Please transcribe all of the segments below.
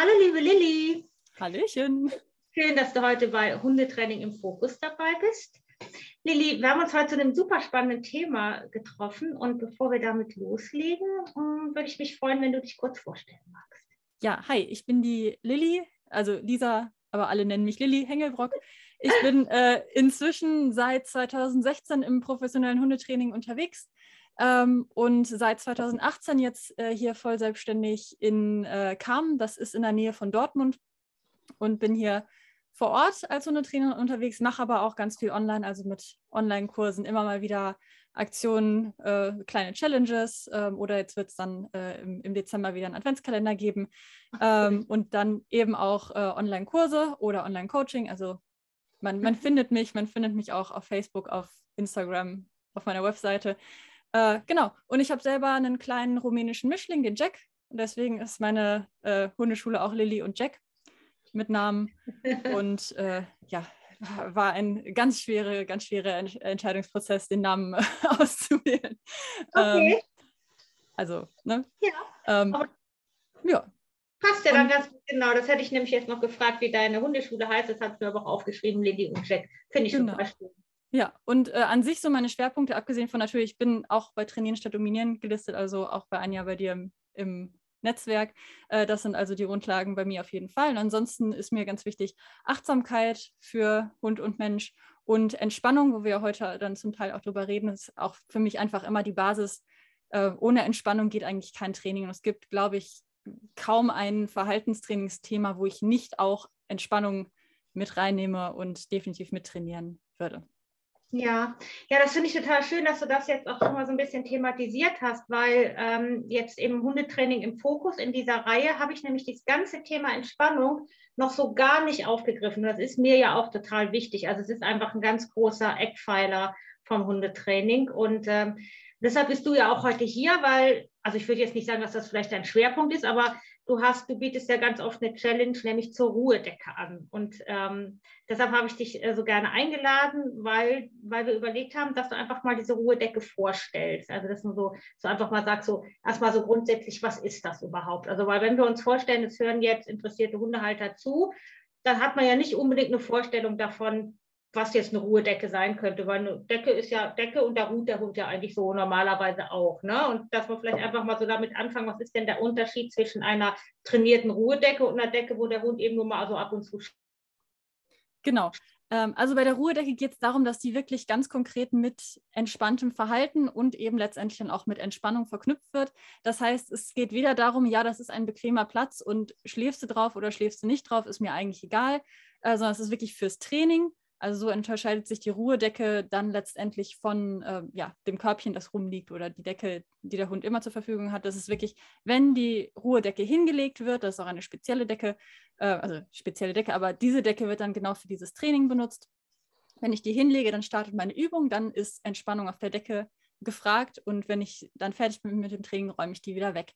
Hallo liebe Lilly. Hallöchen. Schön, dass du heute bei Hundetraining im Fokus dabei bist. Lilly, wir haben uns heute zu einem super spannenden Thema getroffen und bevor wir damit loslegen, ähm, würde ich mich freuen, wenn du dich kurz vorstellen magst. Ja, hi, ich bin die Lilly, also Lisa, aber alle nennen mich Lilly Hengelbrock. Ich bin äh, inzwischen seit 2016 im professionellen Hundetraining unterwegs ähm, und seit 2018 jetzt äh, hier voll selbstständig in äh, Kam, das ist in der Nähe von Dortmund und bin hier vor Ort als Hundetrainerin unterwegs, mache aber auch ganz viel online, also mit Online-Kursen immer mal wieder Aktionen, äh, kleine Challenges ähm, oder jetzt wird es dann äh, im, im, Dezember wieder einen Adventskalender geben ähm, und dann eben auch äh, Online-Kurse oder Online-Coaching. Also man, man findet mich, man findet mich auch auf Facebook, auf Instagram, auf meiner Webseite. Äh, genau. Und ich habe selber einen kleinen rumänischen Mischling, den Jack. Und deswegen ist meine äh, Hundeschule auch Lilly und Jack mit Namen. Und äh, ja, war ein ganz schwerer, ganz schwerer Entscheidungsprozess, den Namen auszuwählen. Okay. Ähm, also, ne? Ja. Ähm, ja. Passt ja dann ganz genau. Das hätte ich nämlich jetzt noch gefragt, wie deine Hundeschule heißt. Das hat mir aber auch aufgeschrieben, Lilly und Jack. Finde ich genau. super schön. Ja, und äh, an sich so meine Schwerpunkte, abgesehen von natürlich, ich bin auch bei Trainieren statt Dominieren gelistet, also auch bei Anja bei dir im, im Netzwerk. Äh, das sind also die Grundlagen bei mir auf jeden Fall. Und ansonsten ist mir ganz wichtig Achtsamkeit für Hund und Mensch und Entspannung, wo wir heute dann zum Teil auch drüber reden, ist auch für mich einfach immer die Basis. Äh, ohne Entspannung geht eigentlich kein Training. Und es gibt, glaube ich, kaum ein Verhaltenstrainingsthema, wo ich nicht auch Entspannung mit reinnehme und definitiv mit trainieren würde. Ja, ja, das finde ich total schön, dass du das jetzt auch schon mal so ein bisschen thematisiert hast, weil ähm, jetzt im Hundetraining im Fokus in dieser Reihe habe ich nämlich das ganze Thema Entspannung noch so gar nicht aufgegriffen. Das ist mir ja auch total wichtig. Also es ist einfach ein ganz großer Eckpfeiler vom Hundetraining und ähm, deshalb bist du ja auch heute hier, weil, also ich würde jetzt nicht sagen, dass das vielleicht dein Schwerpunkt ist, aber du hast, du bietest ja ganz oft eine Challenge, nämlich zur Ruhedecke an. Und ähm, deshalb habe ich dich äh, so gerne eingeladen, weil, weil wir überlegt haben, dass du einfach mal diese Ruhedecke vorstellst. Also dass du so, so einfach mal sagst, so erstmal so grundsätzlich, was ist das überhaupt? Also weil wenn wir uns vorstellen, es hören jetzt interessierte Hundehalter zu, dann hat man ja nicht unbedingt eine Vorstellung davon, was jetzt eine Ruhedecke sein könnte, weil eine Decke ist ja Decke und da ruht der Hund ja eigentlich so normalerweise auch. Ne? Und dass wir vielleicht einfach mal so damit anfangen, was ist denn der Unterschied zwischen einer trainierten Ruhedecke und einer Decke, wo der Hund eben nur mal so ab und zu. Genau. Ähm, also bei der Ruhedecke geht es darum, dass die wirklich ganz konkret mit entspanntem Verhalten und eben letztendlich dann auch mit Entspannung verknüpft wird. Das heißt, es geht weder darum, ja, das ist ein bequemer Platz und schläfst du drauf oder schläfst du nicht drauf, ist mir eigentlich egal, äh, sondern es ist wirklich fürs Training also so unterscheidet sich die Ruhedecke dann letztendlich von äh, ja, dem Körbchen, das rumliegt oder die Decke, die der Hund immer zur Verfügung hat. Das ist wirklich, wenn die Ruhedecke hingelegt wird, das ist auch eine spezielle Decke, äh, also spezielle Decke, aber diese Decke wird dann genau für dieses Training benutzt. Wenn ich die hinlege, dann startet meine Übung, dann ist Entspannung auf der Decke gefragt und wenn ich dann fertig bin mit dem Training, räume ich die wieder weg.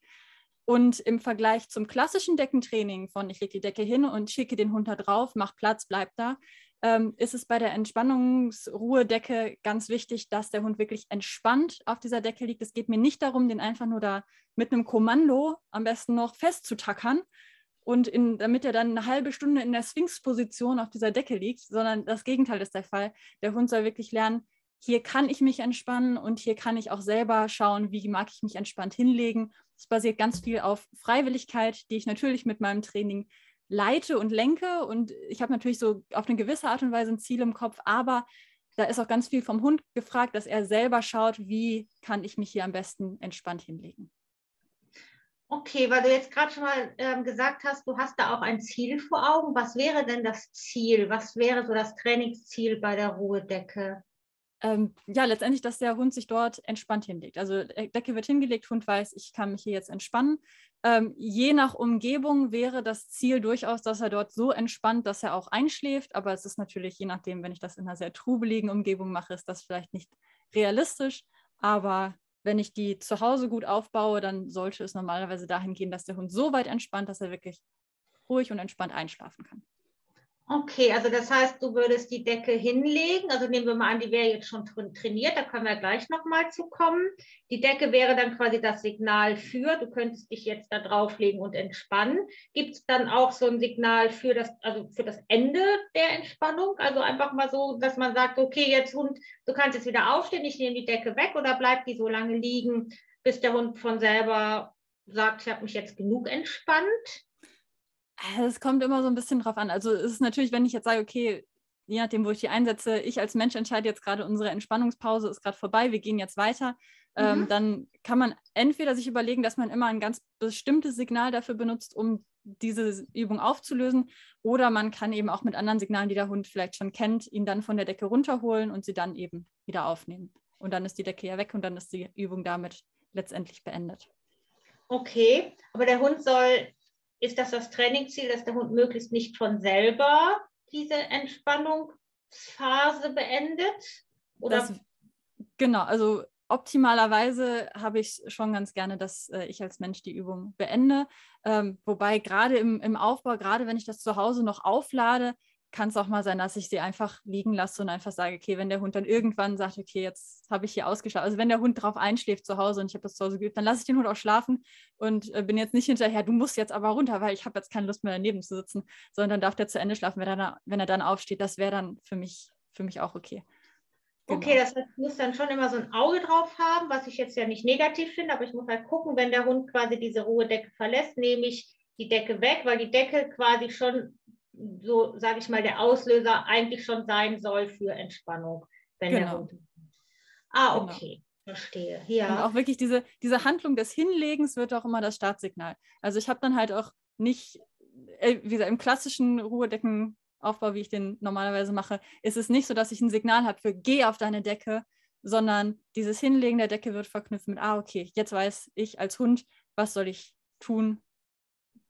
Und im Vergleich zum klassischen Deckentraining von ich lege die Decke hin und schicke den Hund da drauf, mach Platz, bleib da, ähm, ist es bei der Entspannungsruhedecke ganz wichtig, dass der Hund wirklich entspannt auf dieser Decke liegt. Es geht mir nicht darum, den einfach nur da mit einem Kommando am besten noch festzutackern und in, damit er dann eine halbe Stunde in der Sphinx-Position auf dieser Decke liegt, sondern das Gegenteil ist der Fall. Der Hund soll wirklich lernen, hier kann ich mich entspannen und hier kann ich auch selber schauen, wie mag ich mich entspannt hinlegen. Es basiert ganz viel auf Freiwilligkeit, die ich natürlich mit meinem Training leite und lenke. Und ich habe natürlich so auf eine gewisse Art und Weise ein Ziel im Kopf, aber da ist auch ganz viel vom Hund gefragt, dass er selber schaut, wie kann ich mich hier am besten entspannt hinlegen. Okay, weil du jetzt gerade schon mal ähm, gesagt hast, du hast da auch ein Ziel vor Augen. Was wäre denn das Ziel? Was wäre so das Trainingsziel bei der Ruhedecke? ähm, ja, letztendlich, dass der Hund sich dort entspannt hinlegt. Also äh, Decke wird hingelegt, Hund weiß, ich kann mich hier jetzt entspannen. Ähm, je nach Umgebung wäre das Ziel durchaus, dass er dort so entspannt, dass er auch einschläft. Aber es ist natürlich, je nachdem, wenn ich das in einer sehr trubeligen Umgebung mache, ist das vielleicht nicht realistisch. Aber wenn ich die zu Hause gut aufbaue, dann sollte es normalerweise dahin gehen, dass der Hund so weit entspannt, dass er wirklich ruhig und entspannt einschlafen kann. Okay, also das heißt, du würdest die Decke hinlegen. Also nehmen wir mal an, die wäre jetzt schon trainiert, da können wir gleich nochmal zu kommen. Die Decke wäre dann quasi das Signal für, du könntest dich jetzt da drauflegen und entspannen. Gibt es dann auch so ein Signal für das, also für das Ende der Entspannung? Also einfach mal so, dass man sagt, okay, jetzt Hund, du kannst jetzt wieder aufstehen, ich nehme die Decke weg oder bleibt die so lange liegen, bis der Hund von selber sagt, ich habe mich jetzt genug entspannt? Es kommt immer so ein bisschen drauf an. Also es ist natürlich, wenn ich jetzt sage, okay, je nachdem, wo ich die einsetze, ich als Mensch entscheide jetzt gerade, unsere Entspannungspause ist gerade vorbei, wir gehen jetzt weiter, ähm, mhm. ähm, dann kann man entweder sich überlegen, dass man immer ein ganz bestimmtes Signal dafür benutzt, um diese Übung aufzulösen, oder man kann eben auch mit anderen Signalen, die der Hund vielleicht schon kennt, ihn dann von der Decke runterholen und sie dann eben wieder aufnehmen. Und dann ist die Decke ja weg und dann ist die Übung damit letztendlich beendet. Okay, aber der Hund soll ist das das Trainingsziel, dass der Hund möglichst nicht von selber diese Entspannungsphase beendet? Oder? Das, genau, also optimalerweise habe ich schon ganz gerne, dass äh, ich als Mensch die Übung beende. Ähm, wobei gerade im, im Aufbau, gerade wenn ich das zu Hause noch auflade, kann es auch mal sein, dass ich sie einfach liegen lasse und einfach sage, okay, wenn der Hund dann irgendwann sagt, okay, jetzt habe ich hier ausgeschlafen, also wenn der Hund drauf einschläft zu Hause und ich habe das zu Hause geübt, dann lasse ich den Hund auch schlafen und äh, bin jetzt nicht hinterher, du musst jetzt aber runter, weil ich habe jetzt keine Lust mehr daneben zu sitzen, sondern dann darf der zu Ende schlafen, wenn er dann, wenn er dann aufsteht. Das wäre dann für mich, für mich auch okay. Genau. Okay, das heißt, ich muss dann schon immer so ein Auge drauf haben, was ich jetzt ja nicht negativ finde, aber ich muss halt gucken, wenn der Hund quasi diese Ruhedecke verlässt, nehme ich die Decke weg, weil die Decke quasi schon so sage ich mal, der Auslöser eigentlich schon sein soll für Entspannung, wenn genau. der Hund. Ah, genau. okay. Genau. Verstehe, ja. Und auch wirklich diese, diese Handlung des Hinlegens wird auch immer das Startsignal. Also ich habe dann halt auch nicht, äh, wie gesagt, im klassischen Ruhedeckenaufbau, wie ich den normalerweise mache, ist es nicht so, dass ich ein Signal habe für geh auf deine Decke, sondern dieses Hinlegen der Decke wird verknüpft mit, ah, okay, jetzt weiß ich als Hund, was soll ich tun.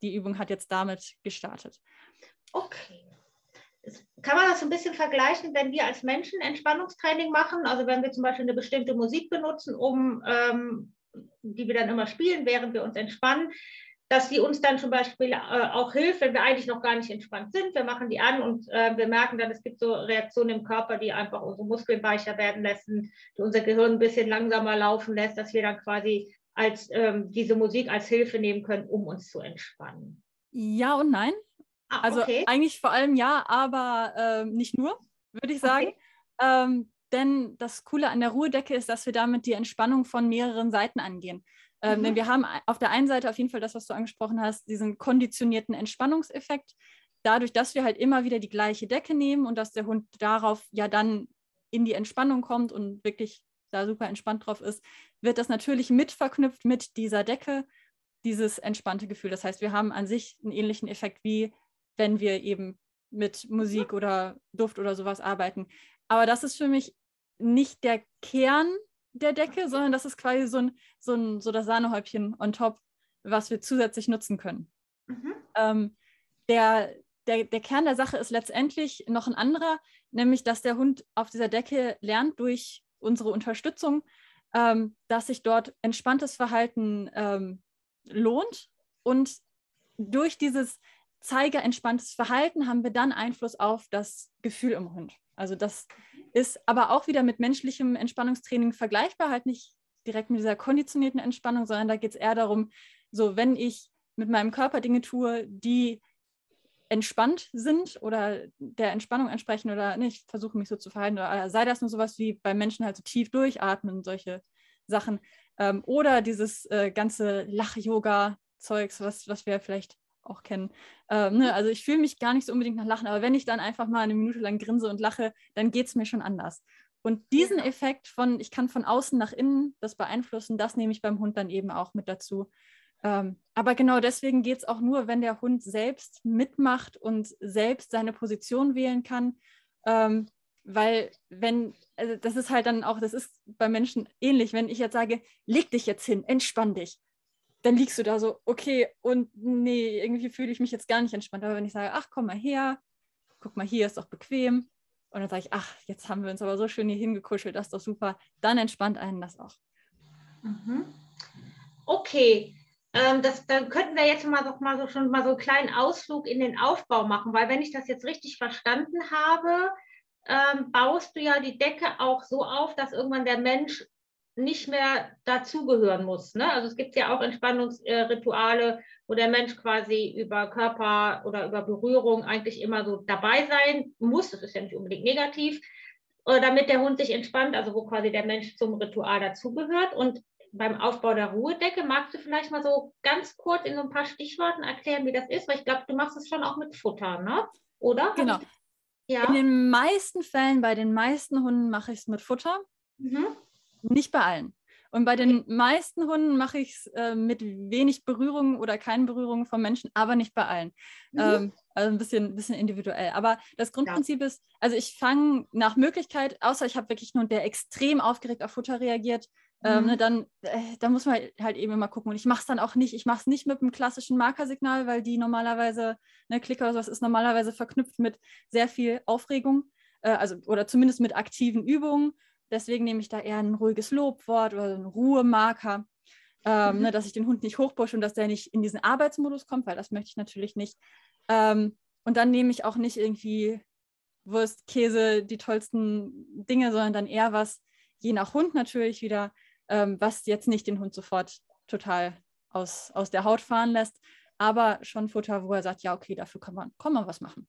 Die Übung hat jetzt damit gestartet. Okay. Kann man das so ein bisschen vergleichen, wenn wir als Menschen Entspannungstraining machen? Also wenn wir zum Beispiel eine bestimmte Musik benutzen, um ähm, die wir dann immer spielen, während wir uns entspannen, dass die uns dann zum Beispiel äh, auch hilft, wenn wir eigentlich noch gar nicht entspannt sind. Wir machen die an und äh, wir merken dann, es gibt so Reaktionen im Körper, die einfach unsere Muskeln weicher werden lassen, die unser Gehirn ein bisschen langsamer laufen lässt, dass wir dann quasi als ähm, diese Musik als Hilfe nehmen können, um uns zu entspannen. Ja und nein. Ah, also okay. eigentlich vor allem ja, aber äh, nicht nur, würde ich sagen. Okay. Ähm, denn das Coole an der Ruhedecke ist, dass wir damit die Entspannung von mehreren Seiten angehen. Ähm, mhm. Denn wir haben auf der einen Seite auf jeden Fall das, was du angesprochen hast, diesen konditionierten Entspannungseffekt. Dadurch, dass wir halt immer wieder die gleiche Decke nehmen und dass der Hund darauf ja dann in die Entspannung kommt und wirklich da super entspannt drauf ist, wird das natürlich mit verknüpft mit dieser Decke, dieses entspannte Gefühl. Das heißt, wir haben an sich einen ähnlichen Effekt wie wenn wir eben mit Musik oder Duft oder sowas arbeiten. Aber das ist für mich nicht der Kern der Decke, sondern das ist quasi so, ein, so, ein, so das Sahnehäubchen on top, was wir zusätzlich nutzen können. Mhm. Ähm, der, der, der Kern der Sache ist letztendlich noch ein anderer, nämlich dass der Hund auf dieser Decke lernt durch unsere Unterstützung, ähm, dass sich dort entspanntes Verhalten ähm, lohnt und durch dieses zeige entspanntes Verhalten, haben wir dann Einfluss auf das Gefühl im Hund. Also das ist aber auch wieder mit menschlichem Entspannungstraining vergleichbar, halt nicht direkt mit dieser konditionierten Entspannung, sondern da geht es eher darum, so wenn ich mit meinem Körper Dinge tue, die entspannt sind oder der Entspannung entsprechen oder nicht, versuche mich so zu verhalten oder sei das nur sowas wie bei Menschen halt so tief durchatmen, solche Sachen. Ähm, oder dieses äh, ganze Lach-Yoga-Zeugs, was, was wir vielleicht auch kennen. Ähm, ne? Also ich fühle mich gar nicht so unbedingt nach Lachen, aber wenn ich dann einfach mal eine Minute lang grinse und lache, dann geht es mir schon anders. Und diesen ja. Effekt von, ich kann von außen nach innen das beeinflussen, das nehme ich beim Hund dann eben auch mit dazu. Ähm, aber genau deswegen geht es auch nur, wenn der Hund selbst mitmacht und selbst seine Position wählen kann. Ähm, weil wenn, also das ist halt dann auch, das ist bei Menschen ähnlich, wenn ich jetzt sage, leg dich jetzt hin, entspann dich, dann liegst du da so, okay, und nee, irgendwie fühle ich mich jetzt gar nicht entspannt. Aber wenn ich sage, ach, komm mal her, guck mal, hier ist doch bequem. Und dann sage ich, ach, jetzt haben wir uns aber so schön hier hingekuschelt, das ist doch super. Dann entspannt einen das auch. Mhm. Okay, Ähm, das, dann könnten wir jetzt mal, doch mal so, schon mal so einen kleinen Ausflug in den Aufbau machen, weil wenn ich das jetzt richtig verstanden habe, ähm, baust du ja die Decke auch so auf, dass irgendwann der Mensch nicht mehr dazugehören muss. Ne? Also es gibt ja auch Entspannungsrituale, wo der Mensch quasi über Körper oder über Berührung eigentlich immer so dabei sein muss. Das ist ja nicht unbedingt negativ, äh, damit der Hund sich entspannt, also wo quasi der Mensch zum Ritual dazugehört. Und beim Aufbau der Ruhedecke magst du vielleicht mal so ganz kurz in so ein paar Stichworten erklären, wie das ist, weil ich glaube, du machst es schon auch mit Futter, ne? Oder? Genau. Ja. In den meisten Fällen, bei den meisten Hunden mache ich es mit Futter. Mhm. Nicht bei allen. Und bei den meisten Hunden mache ich es äh, mit wenig Berührung oder keinen Berührungen vom Menschen, aber nicht bei allen. Mhm. Ähm, also ein bisschen, bisschen individuell. Aber das Grundprinzip ja. ist, also ich fange nach Möglichkeit, außer ich habe wirklich nur der extrem aufgeregt auf Futter reagiert, ähm, ne, mhm. dann, äh, dann muss man halt eben immer gucken. Und ich mache es dann auch nicht, ich mache es nicht mit einem klassischen Markersignal, weil die normalerweise, ne, Klicker oder sowas ist normalerweise verknüpft mit sehr viel Aufregung, äh, also oder zumindest mit aktiven Übungen. Deswegen nehme ich da eher ein ruhiges Lobwort oder einen Ruhemarker, ähm, mhm. ne, dass ich den Hund nicht hochpushe und dass der nicht in diesen Arbeitsmodus kommt, weil das möchte ich natürlich nicht. Ähm, und dann nehme ich auch nicht irgendwie Wurst, Käse, die tollsten Dinge, sondern dann eher was, je nach Hund natürlich wieder, ähm, was jetzt nicht den Hund sofort total aus, aus der Haut fahren lässt, aber schon Futter, wo er sagt, ja, okay, dafür kann man, kann man was machen.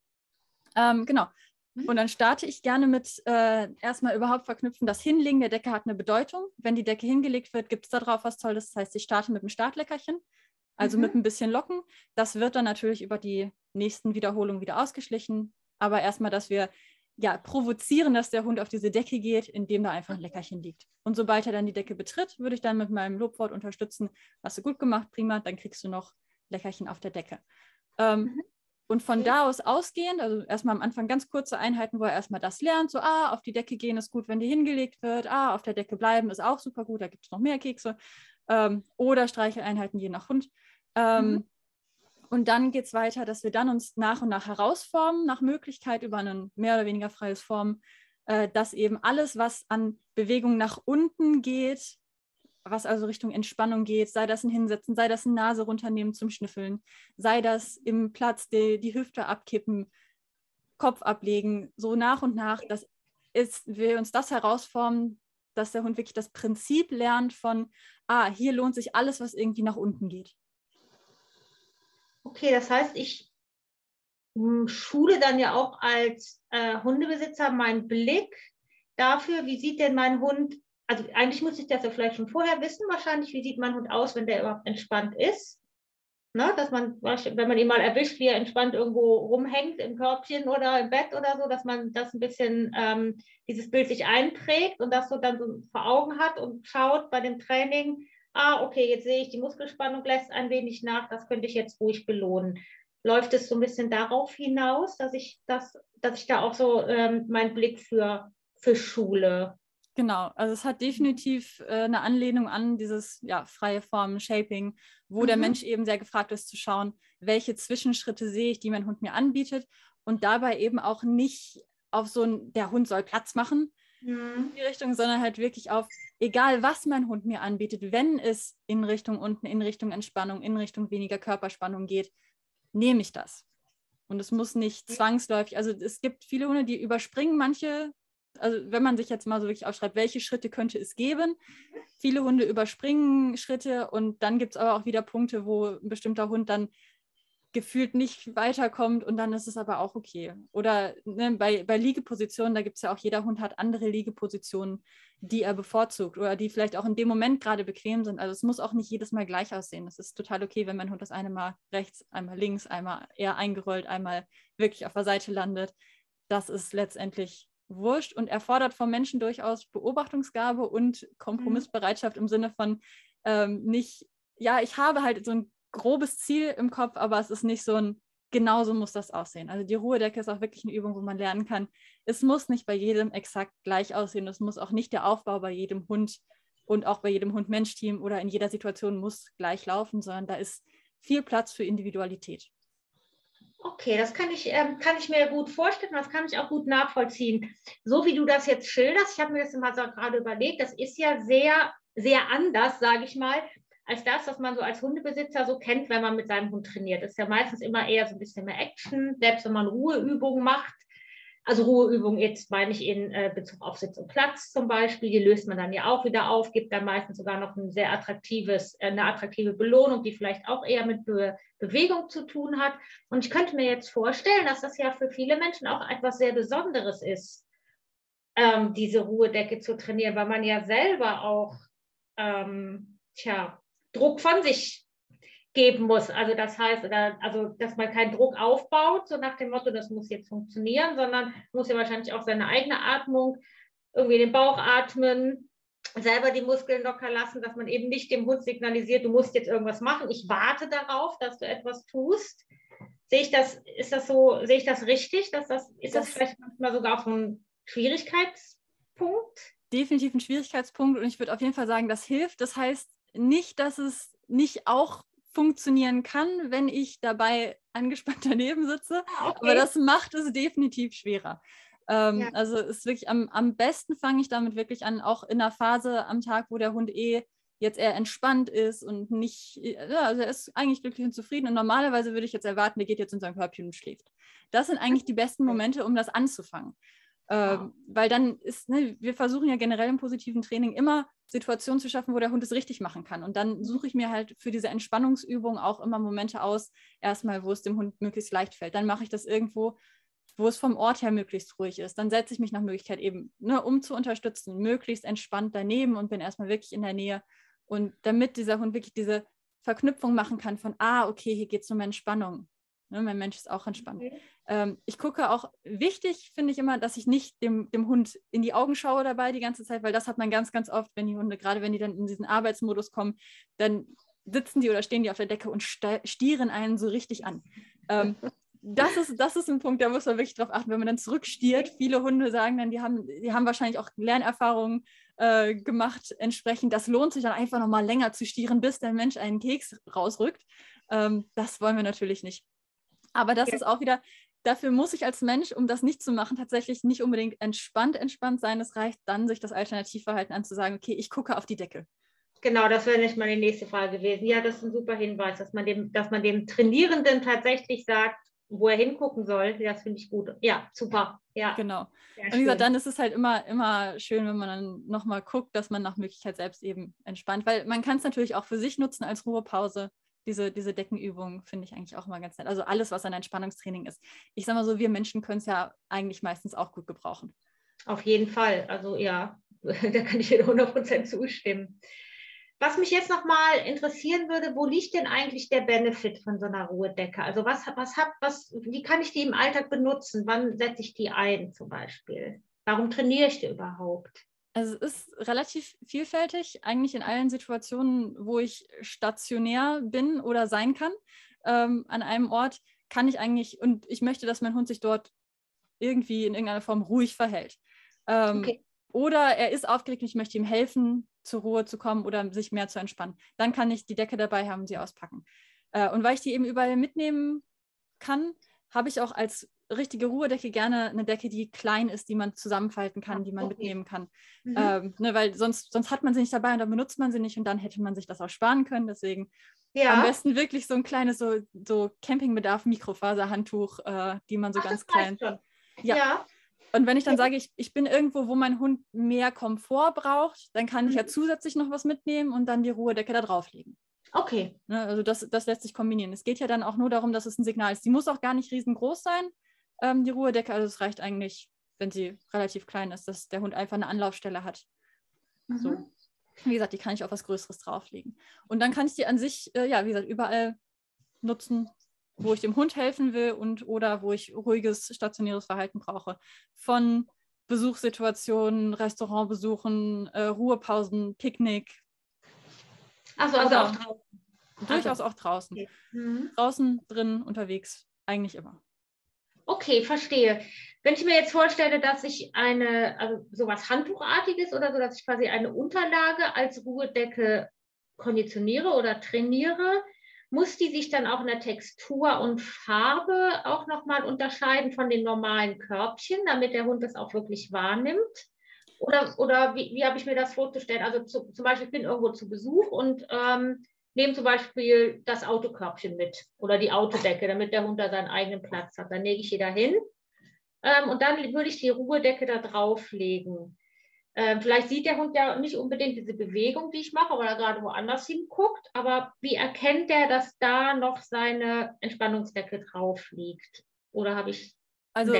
Ähm, genau. Und dann starte ich gerne mit äh, erstmal überhaupt verknüpfen, das Hinlegen der Decke hat eine Bedeutung. Wenn die Decke hingelegt wird, gibt es da drauf was Tolles. Das heißt, ich starte mit einem Startleckerchen, also mhm. mit ein bisschen Locken. Das wird dann natürlich über die nächsten Wiederholungen wieder ausgeschlichen. Aber erstmal, dass wir ja, provozieren, dass der Hund auf diese Decke geht, indem da einfach ein Leckerchen liegt. Und sobald er dann die Decke betritt, würde ich dann mit meinem Lobwort unterstützen. Hast du gut gemacht, prima, dann kriegst du noch Leckerchen auf der Decke. Ähm, mhm. Und von okay. da aus ausgehend, also erstmal am Anfang ganz kurze Einheiten, wo er erstmal das lernt, so, ah, auf die Decke gehen ist gut, wenn die hingelegt wird, ah, auf der Decke bleiben ist auch super gut, da gibt es noch mehr Kekse. Ähm, oder Streicheleinheiten je nach Hund. Ähm, mhm. Und dann geht es weiter, dass wir dann uns nach und nach herausformen, nach Möglichkeit über ein mehr oder weniger freies Formen, äh, dass eben alles, was an Bewegung nach unten geht, was also Richtung Entspannung geht, sei das ein Hinsetzen, sei das ein Nase runternehmen zum Schnüffeln, sei das im Platz die, die Hüfte abkippen, Kopf ablegen, so nach und nach, dass ist, wir uns das herausformen, dass der Hund wirklich das Prinzip lernt von, ah, hier lohnt sich alles, was irgendwie nach unten geht. Okay, das heißt, ich hm, schule dann ja auch als äh, Hundebesitzer meinen Blick dafür, wie sieht denn mein Hund also eigentlich muss ich das ja vielleicht schon vorher wissen, wahrscheinlich, wie sieht mein Hund aus, wenn der überhaupt entspannt ist. Ne? Dass man, wenn man ihn mal erwischt, wie er entspannt irgendwo rumhängt im Körbchen oder im Bett oder so, dass man das ein bisschen, ähm, dieses Bild sich einprägt und das so dann so vor Augen hat und schaut bei dem Training, ah, okay, jetzt sehe ich, die Muskelspannung lässt ein wenig nach, das könnte ich jetzt ruhig belohnen. Läuft es so ein bisschen darauf hinaus, dass ich das, dass ich da auch so ähm, meinen Blick für, für Schule Genau, also es hat definitiv äh, eine Anlehnung an dieses ja, freie Form Shaping, wo mhm. der Mensch eben sehr gefragt ist zu schauen, welche Zwischenschritte sehe ich, die mein Hund mir anbietet und dabei eben auch nicht auf so ein, der Hund soll Platz machen mhm. in die Richtung, sondern halt wirklich auf, egal was mein Hund mir anbietet, wenn es in Richtung unten, in Richtung Entspannung, in Richtung weniger Körperspannung geht, nehme ich das. Und es muss nicht zwangsläufig, also es gibt viele Hunde, die überspringen manche also wenn man sich jetzt mal so wirklich aufschreibt, welche Schritte könnte es geben? Viele Hunde überspringen Schritte und dann gibt es aber auch wieder Punkte, wo ein bestimmter Hund dann gefühlt nicht weiterkommt und dann ist es aber auch okay. Oder ne, bei, bei Liegepositionen, da gibt es ja auch, jeder Hund hat andere Liegepositionen, die er bevorzugt oder die vielleicht auch in dem Moment gerade bequem sind. Also es muss auch nicht jedes Mal gleich aussehen. Es ist total okay, wenn mein Hund das eine Mal rechts, einmal links, einmal eher eingerollt, einmal wirklich auf der Seite landet. Das ist letztendlich wurscht und erfordert vom Menschen durchaus Beobachtungsgabe und Kompromissbereitschaft im Sinne von ähm, nicht, ja, ich habe halt so ein grobes Ziel im Kopf, aber es ist nicht so ein, genauso muss das aussehen. Also die Ruhedecke ist auch wirklich eine Übung, wo man lernen kann, es muss nicht bei jedem exakt gleich aussehen, es muss auch nicht der Aufbau bei jedem Hund und auch bei jedem Hund-Mensch-Team oder in jeder Situation muss gleich laufen, sondern da ist viel Platz für Individualität. Okay, das kann ich, ähm, kann ich mir gut vorstellen, das kann ich auch gut nachvollziehen. So wie du das jetzt schilderst, ich habe mir das immer so gerade überlegt, das ist ja sehr, sehr anders, sage ich mal, als das, was man so als Hundebesitzer so kennt, wenn man mit seinem Hund trainiert. Das ist ja meistens immer eher so ein bisschen mehr Action, selbst wenn man Ruheübungen macht. Also Ruheübungen jetzt meine ich in äh, Bezug auf Sitz und Platz zum Beispiel, die löst man dann ja auch wieder auf, gibt dann meistens sogar noch ein sehr attraktives, äh, eine attraktive Belohnung, die vielleicht auch eher mit Be Bewegung zu tun hat. Und ich könnte mir jetzt vorstellen, dass das ja für viele Menschen auch etwas sehr Besonderes ist, ähm, diese Ruhedecke zu trainieren, weil man ja selber auch, ähm, tja, Druck von sich geben muss. Also das heißt, also dass man keinen Druck aufbaut, so nach dem Motto, das muss jetzt funktionieren, sondern muss ja wahrscheinlich auch seine eigene Atmung, irgendwie den Bauch atmen, selber die Muskeln locker lassen, dass man eben nicht dem Hund signalisiert, du musst jetzt irgendwas machen. Ich warte darauf, dass du etwas tust. Sehe ich das, ist das so, sehe ich das richtig? Dass das, ist das, das vielleicht manchmal sogar auch ein Schwierigkeitspunkt? Definitiv ein Schwierigkeitspunkt und ich würde auf jeden Fall sagen, das hilft. Das heißt nicht, dass es nicht auch funktionieren kann, wenn ich dabei angespannt daneben sitze. Ah, okay. Aber das macht es definitiv schwerer. Ähm, ja. Also ist wirklich am, am besten fange ich damit wirklich an, auch in einer Phase am Tag, wo der Hund eh jetzt eher entspannt ist und nicht, ja, also er ist eigentlich glücklich und zufrieden. Und normalerweise würde ich jetzt erwarten, der geht jetzt in sein Körbchen und schläft. Das sind eigentlich die besten Momente, um das anzufangen. Ähm, weil dann ist, ne, wir versuchen ja generell im positiven Training immer Situationen zu schaffen, wo der Hund es richtig machen kann. Und dann suche ich mir halt für diese Entspannungsübung auch immer Momente aus, erstmal, wo es dem Hund möglichst leicht fällt. Dann mache ich das irgendwo, wo es vom Ort her möglichst ruhig ist. Dann setze ich mich nach Möglichkeit eben, ne, um zu unterstützen, möglichst entspannt daneben und bin erstmal wirklich in der Nähe. Und damit dieser Hund wirklich diese Verknüpfung machen kann von, ah, okay, hier geht es um Entspannung. Ne, mein Mensch ist auch entspannt. Okay. Ähm, ich gucke auch, wichtig finde ich immer, dass ich nicht dem, dem Hund in die Augen schaue dabei die ganze Zeit, weil das hat man ganz, ganz oft, wenn die Hunde, gerade wenn die dann in diesen Arbeitsmodus kommen, dann sitzen die oder stehen die auf der Decke und stieren einen so richtig an. Ähm, das ist, das ist ein Punkt, da muss man wirklich drauf achten, wenn man dann zurückstiert. Viele Hunde sagen dann, die haben, die haben wahrscheinlich auch Lernerfahrungen äh, gemacht entsprechend. Das lohnt sich dann einfach nochmal länger zu stieren, bis der Mensch einen Keks rausrückt. Ähm, das wollen wir natürlich nicht. Aber das ja. ist auch wieder, dafür muss ich als Mensch, um das nicht zu machen, tatsächlich nicht unbedingt entspannt, entspannt sein. Es reicht dann, sich das Alternativverhalten anzusagen, okay, ich gucke auf die Decke. Genau, das wäre nicht meine nächste Frage gewesen. Ja, das ist ein super Hinweis, dass man dem, dass man dem Trainierenden tatsächlich sagt, wo er hingucken soll. Das finde ich gut. Ja, super. Ja. Genau. Und wie gesagt, dann ist es halt immer, immer schön, wenn man dann nochmal guckt, dass man nach Möglichkeit selbst eben entspannt, weil man kann es natürlich auch für sich nutzen als Ruhepause diese, diese Deckenübung finde ich eigentlich auch immer ganz nett. Also alles, was ein Entspannungstraining ist. Ich sage mal so, wir Menschen können es ja eigentlich meistens auch gut gebrauchen. Auf jeden Fall. Also ja, da kann ich dir 100% zustimmen. Was mich jetzt nochmal interessieren würde, wo liegt denn eigentlich der Benefit von so einer Ruhedecke? Also was, was, hab, was, wie kann ich die im Alltag benutzen? Wann setze ich die ein zum Beispiel? Warum trainiere ich die überhaupt? Also es ist relativ vielfältig, eigentlich in allen Situationen, wo ich stationär bin oder sein kann, ähm, an einem Ort, kann ich eigentlich, und ich möchte, dass mein Hund sich dort irgendwie in irgendeiner Form ruhig verhält. Ähm, okay. Oder er ist aufgeregt und ich möchte ihm helfen, zur Ruhe zu kommen oder sich mehr zu entspannen. Dann kann ich die Decke dabei haben, sie auspacken. Äh, und weil ich die eben überall mitnehmen kann, habe ich auch als richtige Ruhedecke gerne eine Decke, die klein ist, die man zusammenfalten kann, die man okay. mitnehmen kann. Mhm. Ähm, ne, weil sonst, sonst hat man sie nicht dabei und dann benutzt man sie nicht und dann hätte man sich das auch sparen können. Deswegen ja. am besten wirklich so ein kleines so, so Campingbedarf-Mikrofaserhandtuch, äh, die man so Ach, ganz klein. Ja. ja. Und wenn ich dann sage, ich, ich bin irgendwo, wo mein Hund mehr Komfort braucht, dann kann mhm. ich ja mhm. zusätzlich noch was mitnehmen und dann die Ruhedecke da drauflegen. Okay. Ne, also das, das lässt sich kombinieren. Es geht ja dann auch nur darum, dass es ein Signal ist. Die muss auch gar nicht riesengroß sein ähm, die Ruhedecke. Also es reicht eigentlich, wenn sie relativ klein ist, dass der Hund einfach eine Anlaufstelle hat. Mhm. So. Wie gesagt, die kann ich auf was Größeres drauflegen. Und dann kann ich die an sich, äh, ja, wie gesagt, überall nutzen, wo ich dem Hund helfen will und oder wo ich ruhiges, stationäres Verhalten brauche. Von Besuchssituationen, Restaurantbesuchen, äh, Ruhepausen, Picknick. Also, also auch draußen. Durchaus also. auch draußen. Okay. Mhm. Draußen, drin, unterwegs, eigentlich immer. Okay, verstehe. Wenn ich mir jetzt vorstelle, dass ich eine, also sowas Handtuchartiges oder so, dass ich quasi eine Unterlage als Ruhedecke konditioniere oder trainiere, muss die sich dann auch in der Textur und Farbe auch nochmal unterscheiden von den normalen Körbchen, damit der Hund das auch wirklich wahrnimmt? Oder, oder wie, wie habe ich mir das vorzustellen? Also zu, zum Beispiel, ich bin irgendwo zu Besuch und ähm, nehme zum Beispiel das Autokörbchen mit oder die Autodecke, damit der Hund da seinen eigenen Platz hat. Dann lege ich die da hin ähm, und dann würde ich die Ruhedecke da drauflegen. Ähm, vielleicht sieht der Hund ja nicht unbedingt diese Bewegung, die ich mache, weil er gerade woanders hinguckt, aber wie erkennt er, dass da noch seine Entspannungsdecke drauf liegt? Oder habe ich also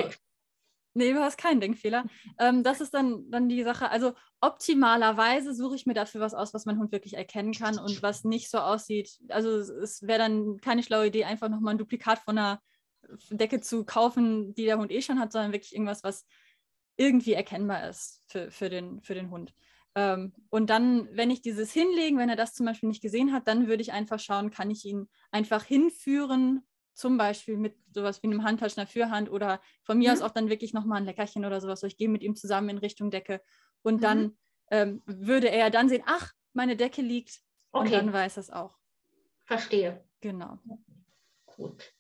Nee, du hast keinen Denkfehler. Ähm, das ist dann, dann die Sache. Also optimalerweise suche ich mir dafür was aus, was mein Hund wirklich erkennen kann und was nicht so aussieht. Also es wäre dann keine schlaue Idee, einfach nochmal ein Duplikat von einer Decke zu kaufen, die der Hund eh schon hat, sondern wirklich irgendwas, was irgendwie erkennbar ist für, für, den, für den Hund. Ähm, und dann, wenn ich dieses hinlegen, wenn er das zum Beispiel nicht gesehen hat, dann würde ich einfach schauen, kann ich ihn einfach hinführen, zum Beispiel mit sowas wie einem Handtaschner Fürhand oder von mir mhm. aus auch dann wirklich nochmal ein Leckerchen oder sowas. ich gehe mit ihm zusammen in Richtung Decke und mhm. dann ähm, würde er dann sehen, ach, meine Decke liegt okay. und dann weiß er es auch. Verstehe. Genau. Gut.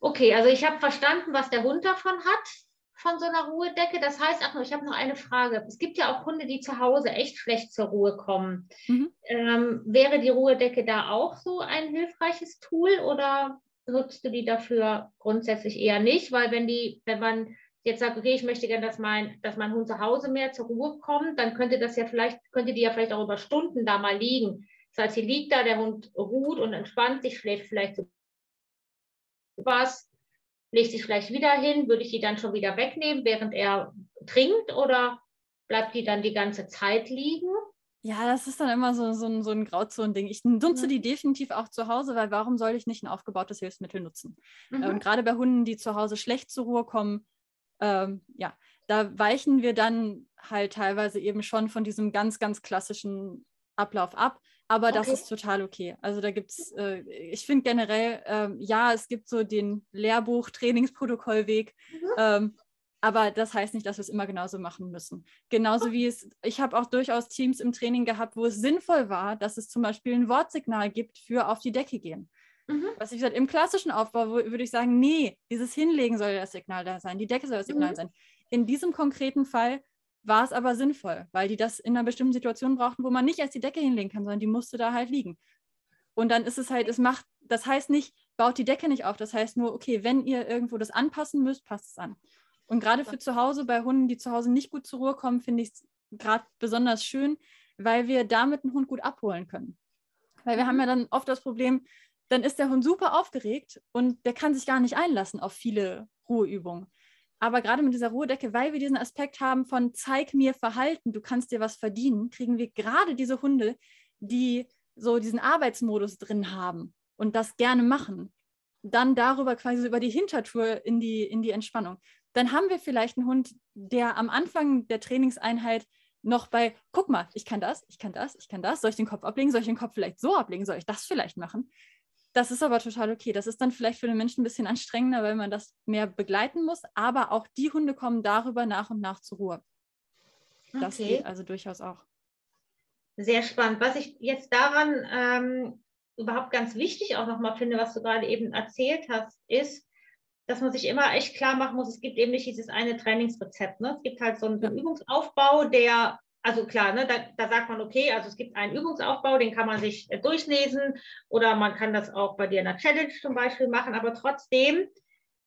Okay, also ich habe verstanden, was der Hund davon hat von so einer Ruhedecke. Das heißt, ach, ich habe noch eine Frage. Es gibt ja auch Hunde, die zu Hause echt schlecht zur Ruhe kommen. Mhm. Ähm, wäre die Ruhedecke da auch so ein hilfreiches Tool oder nutzt du die dafür grundsätzlich eher nicht? Weil wenn die, wenn man jetzt sagt, okay, ich möchte gerne, dass mein, dass mein Hund zu Hause mehr zur Ruhe kommt, dann könnte das ja vielleicht, könnte die ja vielleicht auch über Stunden da mal liegen. Das heißt, sie liegt da, der Hund ruht und entspannt sich, schläft vielleicht so was, legt sich vielleicht wieder hin, würde ich die dann schon wieder wegnehmen, während er trinkt oder bleibt die dann die ganze Zeit liegen? Ja, das ist dann immer so, so ein, so ein Grauzone-Ding. Ich nutze mhm. die definitiv auch zu Hause, weil warum soll ich nicht ein aufgebautes Hilfsmittel nutzen? Mhm. Und gerade bei Hunden, die zu Hause schlecht zur Ruhe kommen, ähm, ja, da weichen wir dann halt teilweise eben schon von diesem ganz, ganz klassischen Ablauf ab. Aber okay. das ist total okay. Also da gibt es, äh, ich finde generell, äh, ja, es gibt so den Lehrbuch-Trainingsprotokollweg. Mhm. Ähm, aber das heißt nicht, dass wir es immer genauso machen müssen. Genauso wie es, ich habe auch durchaus Teams im Training gehabt, wo es sinnvoll war, dass es zum Beispiel ein Wortsignal gibt für auf die Decke gehen. Mhm. Was ich gesagt, im klassischen Aufbau würde ich sagen, nee, dieses Hinlegen soll das Signal da sein, die Decke soll das Signal mhm. sein. In diesem konkreten Fall war es aber sinnvoll, weil die das in einer bestimmten Situation brauchten, wo man nicht erst die Decke hinlegen kann, sondern die musste da halt liegen. Und dann ist es halt, es macht, das heißt nicht, baut die Decke nicht auf, das heißt nur, okay, wenn ihr irgendwo das anpassen müsst, passt es an. Und gerade für zu Hause, bei Hunden, die zu Hause nicht gut zur Ruhe kommen, finde ich es gerade besonders schön, weil wir damit einen Hund gut abholen können. Weil wir mhm. haben ja dann oft das Problem, dann ist der Hund super aufgeregt und der kann sich gar nicht einlassen auf viele Ruheübungen. Aber gerade mit dieser Ruhedecke, weil wir diesen Aspekt haben von zeig mir Verhalten, du kannst dir was verdienen, kriegen wir gerade diese Hunde, die so diesen Arbeitsmodus drin haben und das gerne machen, dann darüber quasi über die Hintertour in die, in die Entspannung. Dann haben wir vielleicht einen Hund, der am Anfang der Trainingseinheit noch bei, guck mal, ich kann das, ich kann das, ich kann das, soll ich den Kopf ablegen, soll ich den Kopf vielleicht so ablegen, soll ich das vielleicht machen? Das ist aber total okay. Das ist dann vielleicht für den Menschen ein bisschen anstrengender, weil man das mehr begleiten muss. Aber auch die Hunde kommen darüber nach und nach zur Ruhe. Das okay. geht also durchaus auch. Sehr spannend. Was ich jetzt daran ähm, überhaupt ganz wichtig auch nochmal finde, was du gerade eben erzählt hast, ist, dass man sich immer echt klar machen muss, es gibt eben nicht dieses eine Trainingsrezept. Ne? Es gibt halt so einen, ja. Übungsaufbau, der also klar, ne, da, da, sagt man, okay, also es gibt einen Übungsaufbau, den kann man sich äh, durchlesen oder man kann das auch bei dir in der Challenge zum Beispiel machen, aber trotzdem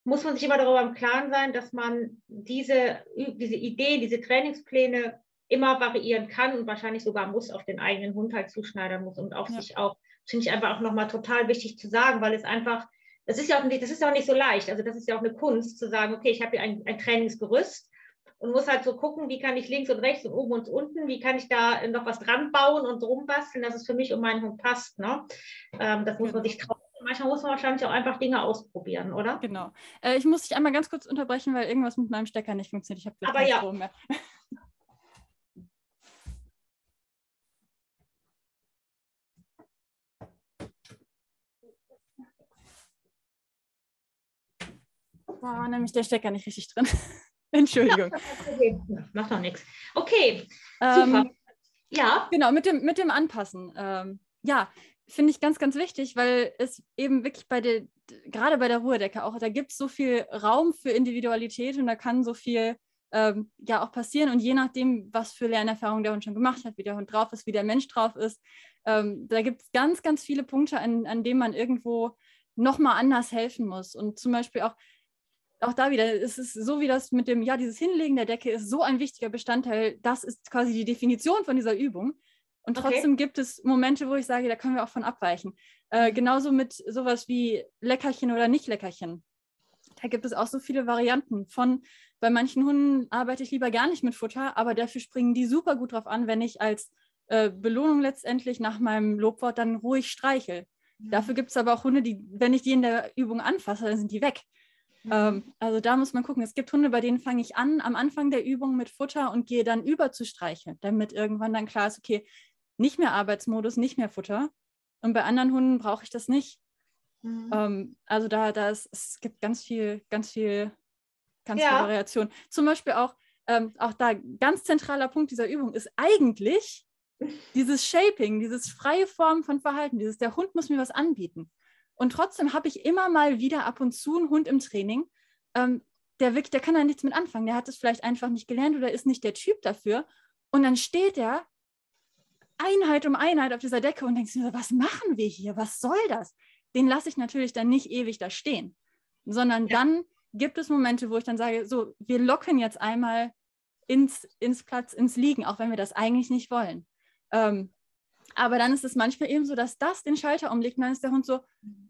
muss man sich immer darüber im Klaren sein, dass man diese, diese Ideen, diese Trainingspläne immer variieren kann und wahrscheinlich sogar muss auf den eigenen Hund halt zuschneidern muss und auf ja. sich auch, finde ich einfach auch nochmal total wichtig zu sagen, weil es einfach, das ist ja auch nicht, das ist ja auch nicht so leicht. Also das ist ja auch eine Kunst zu sagen, okay, ich habe hier ein, ein Trainingsgerüst und muss halt so gucken, wie kann ich links und rechts und oben und unten, wie kann ich da noch was dran bauen und drum basteln, dass es für mich und meinen Hund passt. Ne? Ähm, das muss man sich trauen. Manchmal muss man wahrscheinlich auch einfach Dinge ausprobieren, oder? Genau. Äh, ich muss dich einmal ganz kurz unterbrechen, weil irgendwas mit meinem Stecker nicht funktioniert. Ich habe keinen ja. Strom mehr. War nämlich der Stecker nicht richtig drin. Entschuldigung. Ja, macht doch nichts. Okay, ähm, super. Ja. Genau, mit dem, mit dem Anpassen. Ähm, ja, finde ich ganz, ganz wichtig, weil es eben wirklich bei der, gerade bei der Ruhedecke auch, da gibt es so viel Raum für Individualität und da kann so viel ähm, ja auch passieren. Und je nachdem, was für Lernerfahrungen der Hund schon gemacht hat, wie der Hund drauf ist, wie der Mensch drauf ist, ähm, da gibt es ganz, ganz viele Punkte, an, an denen man irgendwo nochmal anders helfen muss. Und zum Beispiel auch, auch da wieder, es ist so wie das mit dem, ja, dieses Hinlegen der Decke ist so ein wichtiger Bestandteil. Das ist quasi die Definition von dieser Übung. Und trotzdem okay. gibt es Momente, wo ich sage, da können wir auch von abweichen. Äh, genauso mit sowas wie Leckerchen oder Nicht-Leckerchen. Da gibt es auch so viele Varianten von, bei manchen Hunden arbeite ich lieber gar nicht mit Futter, aber dafür springen die super gut drauf an, wenn ich als äh, Belohnung letztendlich nach meinem Lobwort dann ruhig streichel. Mhm. Dafür gibt es aber auch Hunde, die, wenn ich die in der Übung anfasse, dann sind die weg. Mhm. Ähm, also da muss man gucken. Es gibt Hunde, bei denen fange ich an am Anfang der Übung mit Futter und gehe dann über zu streicheln, damit irgendwann dann klar ist, okay, nicht mehr Arbeitsmodus, nicht mehr Futter. Und bei anderen Hunden brauche ich das nicht. Mhm. Ähm, also da, da ist, es gibt ganz viel, ganz viel, ganz ja. viel Variation. Zum Beispiel auch, ähm, auch da ganz zentraler Punkt dieser Übung ist eigentlich dieses Shaping, dieses freie Formen von Verhalten, dieses der Hund muss mir was anbieten. Und trotzdem habe ich immer mal wieder ab und zu einen Hund im Training, ähm, der wirklich, der kann da nichts mit anfangen. Der hat es vielleicht einfach nicht gelernt oder ist nicht der Typ dafür. Und dann steht er Einheit um Einheit auf dieser Decke und denkst mir, was machen wir hier? Was soll das? Den lasse ich natürlich dann nicht ewig da stehen, sondern ja. dann gibt es Momente, wo ich dann sage, so, wir locken jetzt einmal ins, ins Platz, ins Liegen, auch wenn wir das eigentlich nicht wollen. Ähm, aber dann ist es manchmal eben so, dass das den Schalter umlegt und dann ist der Hund so,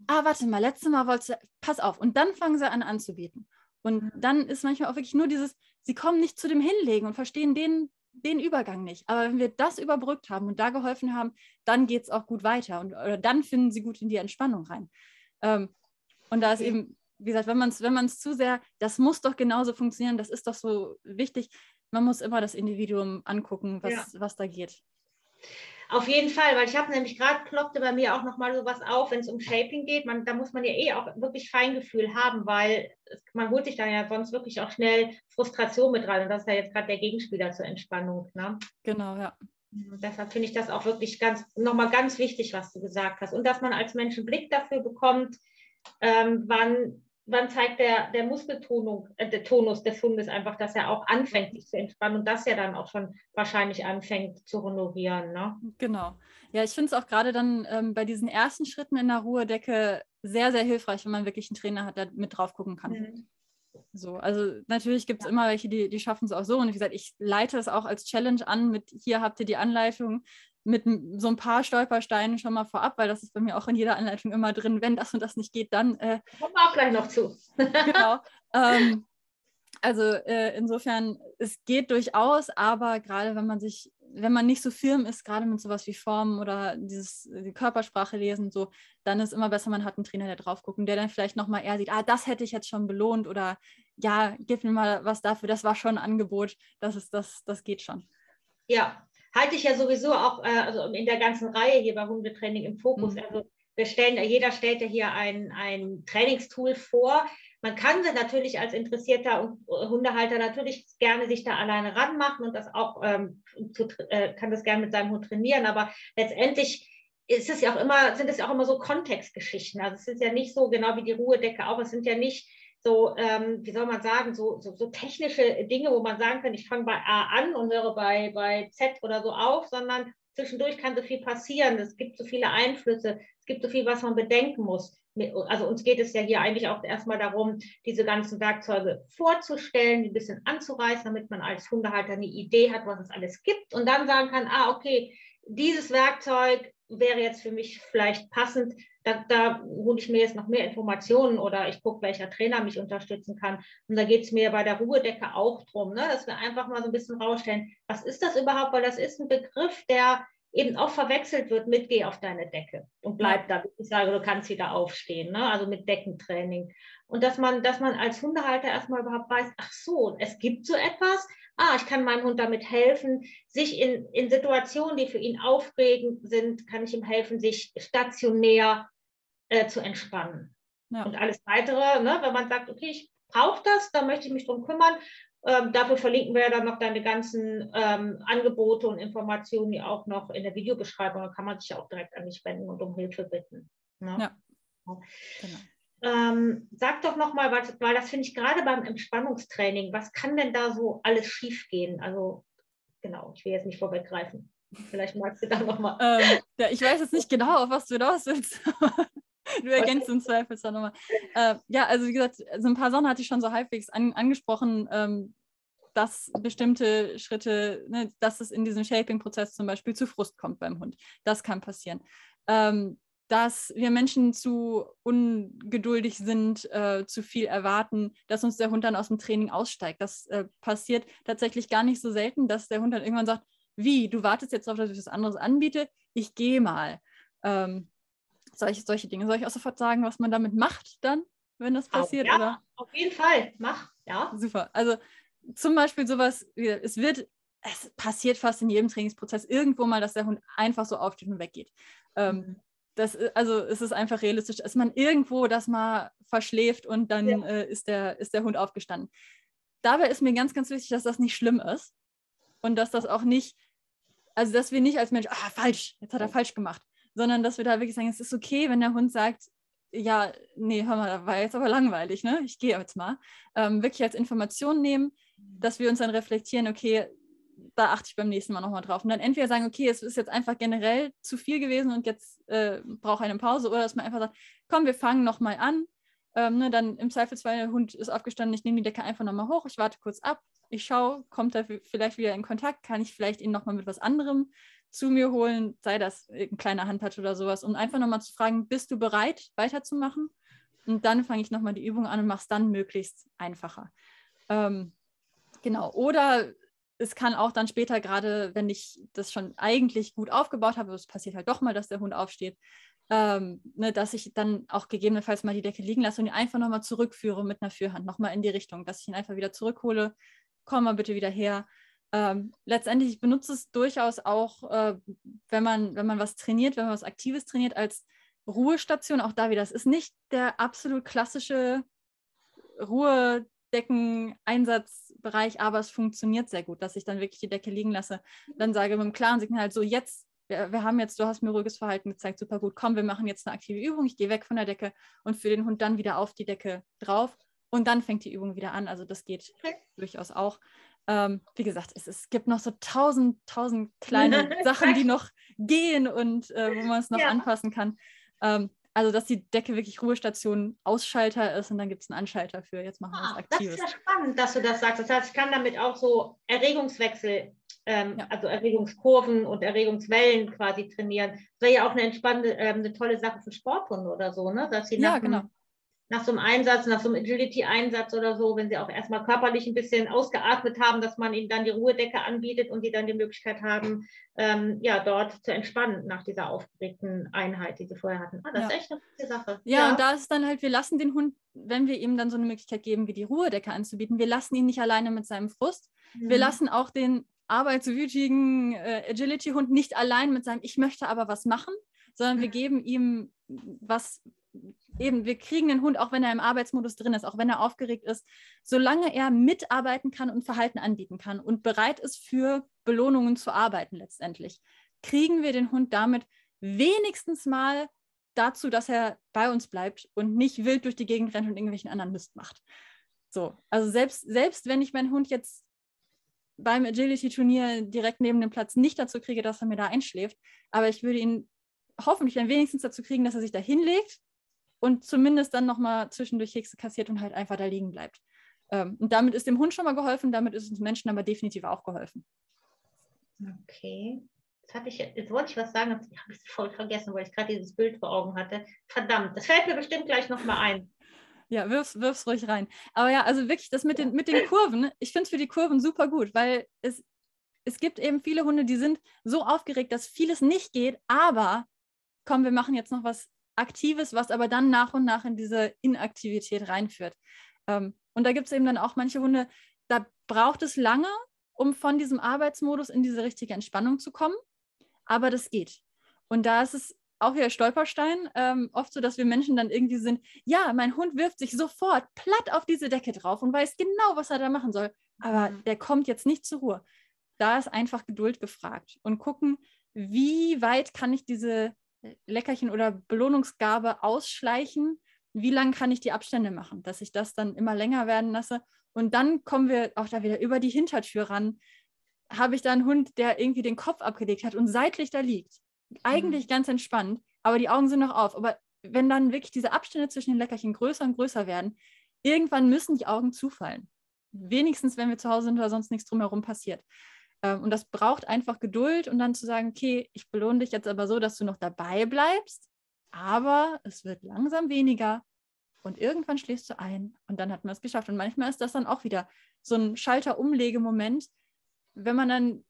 ah, warte mal, letztes Mal wolltest du, pass auf. Und dann fangen sie an anzubieten. Und dann ist manchmal auch wirklich nur dieses, sie kommen nicht zu dem Hinlegen und verstehen den, den Übergang nicht. Aber wenn wir das überbrückt haben und da geholfen haben, dann geht es auch gut weiter und oder dann finden sie gut in die Entspannung rein. Ähm, und da ist eben, wie gesagt, wenn man es wenn zu sehr, das muss doch genauso funktionieren, das ist doch so wichtig. Man muss immer das Individuum angucken, was, ja. was da geht. Auf jeden Fall, weil ich habe nämlich gerade ploppte bei mir auch nochmal sowas auf, wenn es um Shaping geht. Man, da muss man ja eh auch wirklich Feingefühl haben, weil es, man holt sich dann ja sonst wirklich auch schnell Frustration mit rein. Und das ist ja jetzt gerade der Gegenspieler zur Entspannung. Ne? Genau, ja. Und deshalb finde ich das auch wirklich ganz, nochmal ganz wichtig, was du gesagt hast. Und dass man als Mensch einen Blick dafür bekommt, ähm, wann wann zeigt der, der Muskeltonus äh, der Tonus des Hundes einfach, dass er auch anfängt, sich zu entspannen und dass er dann auch schon wahrscheinlich anfängt zu honorieren. Ne? Genau. Ja, ich finde es auch gerade dann ähm, bei diesen ersten Schritten in der Ruhedecke sehr, sehr hilfreich, wenn man wirklich einen Trainer hat, der mit drauf gucken kann. Mhm. So, also natürlich gibt es ja. immer welche, die, die schaffen es auch so. Und wie gesagt, ich leite es auch als Challenge an mit hier habt ihr die Anleitung mit so ein paar Stolpersteinen schon mal vorab, weil das ist bei mir auch in jeder Anleitung immer drin, wenn das und das nicht geht, dann. Äh, Kommen wir auch gleich noch zu. genau. Ähm, also äh, insofern, es geht durchaus, aber gerade wenn man sich, wenn man nicht so firm ist, gerade mit sowas wie Formen oder dieses, die Körpersprache lesen, so, dann ist immer besser, man hat einen Trainer, der drauf guckt und der dann vielleicht nochmal eher sieht, ah, das hätte ich jetzt schon belohnt oder ja, gib mir mal was dafür, das war schon ein Angebot, das ist das, das geht schon. Ja, halte ich ja sowieso auch äh, also in der ganzen Reihe hier bei Hundetraining im Fokus. Mhm. Also wir stellen, jeder stellt ja hier ein, ein Trainingstool vor. Man kann sie natürlich als interessierter Hundehalter natürlich gerne sich da alleine ranmachen und das auch ähm, zu, äh, kann das gerne mit seinem Hund trainieren, aber letztendlich ist es ja auch immer, sind es ja auch immer so Kontextgeschichten. Also es ist ja nicht so genau wie die Ruhedecke auch, es sind ja nicht so, ähm, wie soll man sagen, so, so, so, technische Dinge, wo man sagen kann, ich fange bei A an und höre bei, bei Z oder so auf, sondern zwischendurch kann so viel passieren. Es gibt so viele Einflüsse, es gibt so viel, was man bedenken muss. Also uns geht es ja hier eigentlich auch erstmal darum, diese ganzen Werkzeuge vorzustellen, ein bisschen anzureißen, damit man als Hundehalter eine Idee hat, was es alles gibt und dann sagen kann, ah, okay, dieses Werkzeug wäre jetzt für mich vielleicht passend. Da, da hole ich mir jetzt noch mehr Informationen oder ich gucke, welcher Trainer mich unterstützen kann. Und da geht es mir bei der Ruhedecke auch drum, ne, dass wir einfach mal so ein bisschen rausstellen, was ist das überhaupt? Weil das ist ein Begriff, der eben auch verwechselt wird mit geh auf deine Decke und bleib da. Ich sage, du kannst wieder aufstehen, ne? also mit Deckentraining. Und dass man, dass man als Hundehalter erstmal überhaupt weiß, ach so, es gibt so etwas, ah, ich kann meinem Hund damit helfen, sich in, in Situationen, die für ihn aufregend sind, kann ich ihm helfen, sich stationär äh, zu entspannen. Ja. Und alles weitere, ne, wenn man sagt, okay, ich brauche das, da möchte ich mich drum kümmern. Ähm, dafür verlinken wir ja dann noch deine ganzen ähm, Angebote und Informationen, die auch noch in der Videobeschreibung, da kann man sich ja auch direkt an dich wenden und um Hilfe bitten. Ne? Ja. Genau. ähm, sag doch nochmal, weil, weil das finde ich gerade beim Entspannungstraining, was kann denn da so alles schiefgehen? Also, genau, ich will jetzt nicht vorweggreifen. Vielleicht magst du da nochmal. Ähm, ja, ich weiß jetzt nicht genau, auf was du hinaus willst. Du ergänzt im Zweifel dann nochmal. Äh, ja, also wie gesagt, so ein paar Sachen hatte ich schon so halbwegs an, angesprochen, ähm, dass bestimmte Schritte, ne, dass es in diesem Shaping-Prozess zum Beispiel zu Frust kommt beim Hund. Das kann passieren. Ähm, dass wir Menschen zu ungeduldig sind, äh, zu viel erwarten, dass uns der Hund dann aus dem Training aussteigt. Das äh, passiert tatsächlich gar nicht so selten, dass der Hund dann irgendwann sagt, wie, du wartest jetzt darauf, dass ich was anderes anbiete, ich gehe mal. Ähm, solche, solche Dinge. Soll ich auch sofort sagen, was man damit macht dann, wenn das passiert? Ja, oder? auf jeden Fall, mach, ja. Super. Also zum Beispiel sowas, es wird, es passiert fast in jedem Trainingsprozess irgendwo mal, dass der Hund einfach so aufsteht und weggeht. Ähm, mhm das, also es ist einfach realistisch, dass man irgendwo das mal verschläft und dann ja. äh, ist, der, ist der Hund aufgestanden. Dabei ist mir ganz, ganz wichtig, dass das nicht schlimm ist und dass das auch nicht, also dass wir nicht als Mensch, ah, falsch, jetzt hat er falsch gemacht, sondern dass wir da wirklich sagen, es ist okay, wenn der Hund sagt, ja, nee, hör mal, das war jetzt aber langweilig, ne? Ich gehe jetzt mal. Ähm, wirklich als Information nehmen, dass wir uns dann reflektieren, okay, da achte ich beim nächsten Mal nochmal drauf. Und dann entweder sagen, okay, es ist jetzt einfach generell zu viel gewesen und jetzt äh, brauche eine Pause, oder dass man einfach sagt, komm, wir fangen nochmal an. Ähm, ne, dann im Zweifelsfall, der Hund ist aufgestanden, ich nehme die Decke einfach nochmal hoch, ich warte kurz ab, ich schaue, kommt er vielleicht wieder in Kontakt, kann ich vielleicht ihn nochmal mit was anderem zu mir holen, sei das ein kleiner Handtouch oder sowas, um einfach nochmal zu fragen, bist du bereit, weiterzumachen? Und dann fange ich nochmal die Übung an und mache es dann möglichst einfacher. Ähm, genau. Oder es kann auch dann später, gerade wenn ich das schon eigentlich gut aufgebaut habe, es passiert halt doch mal, dass der Hund aufsteht, ähm, ne, dass ich dann auch gegebenenfalls mal die Decke liegen lasse und ihn einfach nochmal zurückführe mit einer Führhand, nochmal in die Richtung, dass ich ihn einfach wieder zurückhole, komm mal bitte wieder her. Ähm, letztendlich, ich benutze es durchaus auch, äh, wenn, man, wenn man was trainiert, wenn man was Aktives trainiert, als Ruhestation. Auch da wieder, das ist nicht der absolut klassische Ruhe, Deckeneinsatzbereich, aber es funktioniert sehr gut, dass ich dann wirklich die Decke liegen lasse. Dann sage mit einem klaren Signal so, jetzt, wir, wir, haben jetzt, du hast mir ruhiges Verhalten gezeigt, super gut, komm, wir machen jetzt eine aktive Übung, ich gehe weg von der Decke und führe den Hund dann wieder auf die Decke drauf und dann fängt die Übung wieder an. Also das geht okay. durchaus auch. Ähm, wie gesagt, es, es, gibt noch so tausend, tausend kleine Sachen, die noch gehen und äh, wo man es noch ja. anpassen kann. Ähm, also, dass die Decke wirklich Ruhestation Ausschalter ist und dann gibt es einen Anschalter für, jetzt machen wir ah, was Aktives. Das ist ja spannend, dass du das sagst. Das heißt, ich kann damit auch so Erregungswechsel, ähm, ja. also Erregungskurven und Erregungswellen quasi trainieren. Das wäre ja auch eine entspannende, ähm, eine tolle Sache für Sporthunde oder so, ne? Dass sie ja, genau nach so einem Einsatz, nach so einem Agility-Einsatz oder so, wenn sie auch erstmal körperlich ein bisschen ausgeatmet haben, dass man ihnen dann die Ruhedecke anbietet und die dann die Möglichkeit haben, ähm, ja, dort zu entspannen nach dieser aufgeregten Einheit, die sie vorher hatten. Ah, das ja. ist echt eine gute Sache. Ja, ja, und da ist dann halt, wir lassen den Hund, wenn wir ihm dann so eine Möglichkeit geben, wie die Ruhedecke anzubieten, wir lassen ihn nicht alleine mit seinem Frust. Mhm. Wir lassen auch den arbeitswütigen äh, Agility-Hund nicht allein mit seinem Ich möchte aber was machen, sondern wir geben ihm was, eben, wir kriegen den Hund, auch wenn er im Arbeitsmodus drin ist, auch wenn er aufgeregt ist, solange er mitarbeiten kann und Verhalten anbieten kann und bereit ist, für Belohnungen zu arbeiten letztendlich, kriegen wir den Hund damit wenigstens mal dazu, dass er bei uns bleibt und nicht wild durch die Gegend rennt und irgendwelchen anderen Mist macht. So, also selbst, selbst wenn ich meinen Hund jetzt beim Agility-Turnier direkt neben dem Platz nicht dazu kriege, dass er mir da einschläft, aber ich würde ihn hoffentlich dann wenigstens dazu kriegen, dass er sich da hinlegt und zumindest dann nochmal zwischendurch Hexe kassiert und halt einfach da liegen bleibt. Ähm, und damit ist dem Hund schon mal geholfen, damit ist uns Menschen aber definitiv auch geholfen. Okay. Jetzt, hatte ich, jetzt wollte ich was sagen, das habe ich voll vergessen, weil ich gerade dieses Bild vor Augen hatte. Verdammt, das fällt mir bestimmt gleich nochmal ein. Ja, wirf's, wirf's ruhig rein. Aber ja, also wirklich, das mit den, mit den Kurven, ich finde es für die Kurven super gut, weil es, es gibt eben viele Hunde, die sind so aufgeregt, dass vieles nicht geht, aber komm, wir machen jetzt noch was Aktives, was aber dann nach und nach in diese Inaktivität reinführt. Ähm, und da gibt es eben dann auch manche Hunde, da braucht es lange, um von diesem Arbeitsmodus in diese richtige Entspannung zu kommen. Aber das geht. Und da ist es auch wieder Stolperstein, ähm, oft so, dass wir Menschen dann irgendwie sind, ja, mein Hund wirft sich sofort platt auf diese Decke drauf und weiß genau, was er da machen soll. Aber mhm. der kommt jetzt nicht zur Ruhe. Da ist einfach Geduld gefragt und gucken, wie weit kann ich diese Leckerchen oder Belohnungsgabe ausschleichen, wie lange kann ich die Abstände machen, dass ich das dann immer länger werden lasse. Und dann kommen wir auch da wieder über die Hintertür ran. Habe ich da einen Hund, der irgendwie den Kopf abgelegt hat und seitlich da liegt. Eigentlich mhm. ganz entspannt, aber die Augen sind noch auf. Aber wenn dann wirklich diese Abstände zwischen den Leckerchen größer und größer werden, irgendwann müssen die Augen zufallen. Wenigstens, wenn wir zu Hause sind oder sonst nichts drumherum passiert. Ähm, und das braucht einfach Geduld und dann zu sagen, okay, ich belohne dich jetzt aber so, dass du noch dabei bleibst, aber es wird langsam weniger und irgendwann schläfst du ein und dann hat man es geschafft. Und manchmal ist das dann auch wieder so ein Schalter-Umlegemoment, wenn man dann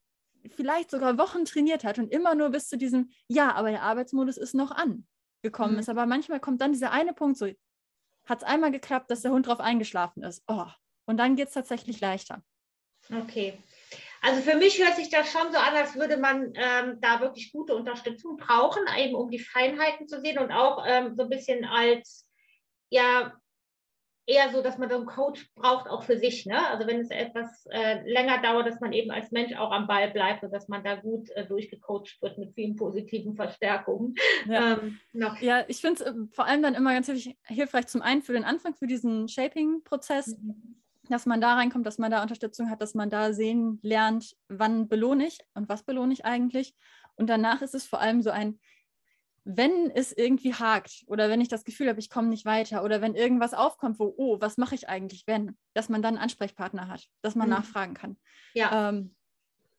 vielleicht sogar Wochen trainiert hat und immer nur bis zu diesem, ja, aber der Arbeitsmodus ist noch an gekommen mhm. ist. Aber manchmal kommt dann dieser eine Punkt so, hat es einmal geklappt, dass der Hund drauf eingeschlafen ist. Oh, und dann geht es tatsächlich leichter. Okay. Also für mich hört sich das schon so an, als würde man ähm, da wirklich gute Unterstützung brauchen, eben um die Feinheiten zu sehen und auch ähm, so ein bisschen als ja eher so, dass man so einen Coach braucht, auch für sich. Ne? Also wenn es etwas äh, länger dauert, dass man eben als Mensch auch am Ball bleibt und dass man da gut äh, durchgecoacht wird mit vielen positiven Verstärkungen. Ja, ähm, ja ich finde es äh, vor allem dann immer ganz hilfreich, zum einen für den Anfang, für diesen Shaping-Prozess. Mhm. Dass man da reinkommt, dass man da Unterstützung hat, dass man da sehen lernt, wann belohne ich und was belohne ich eigentlich. Und danach ist es vor allem so ein, wenn es irgendwie hakt oder wenn ich das Gefühl habe, ich komme nicht weiter oder wenn irgendwas aufkommt, wo, oh, was mache ich eigentlich, wenn, dass man dann einen Ansprechpartner hat, dass man mhm. nachfragen kann. Ja. Ähm,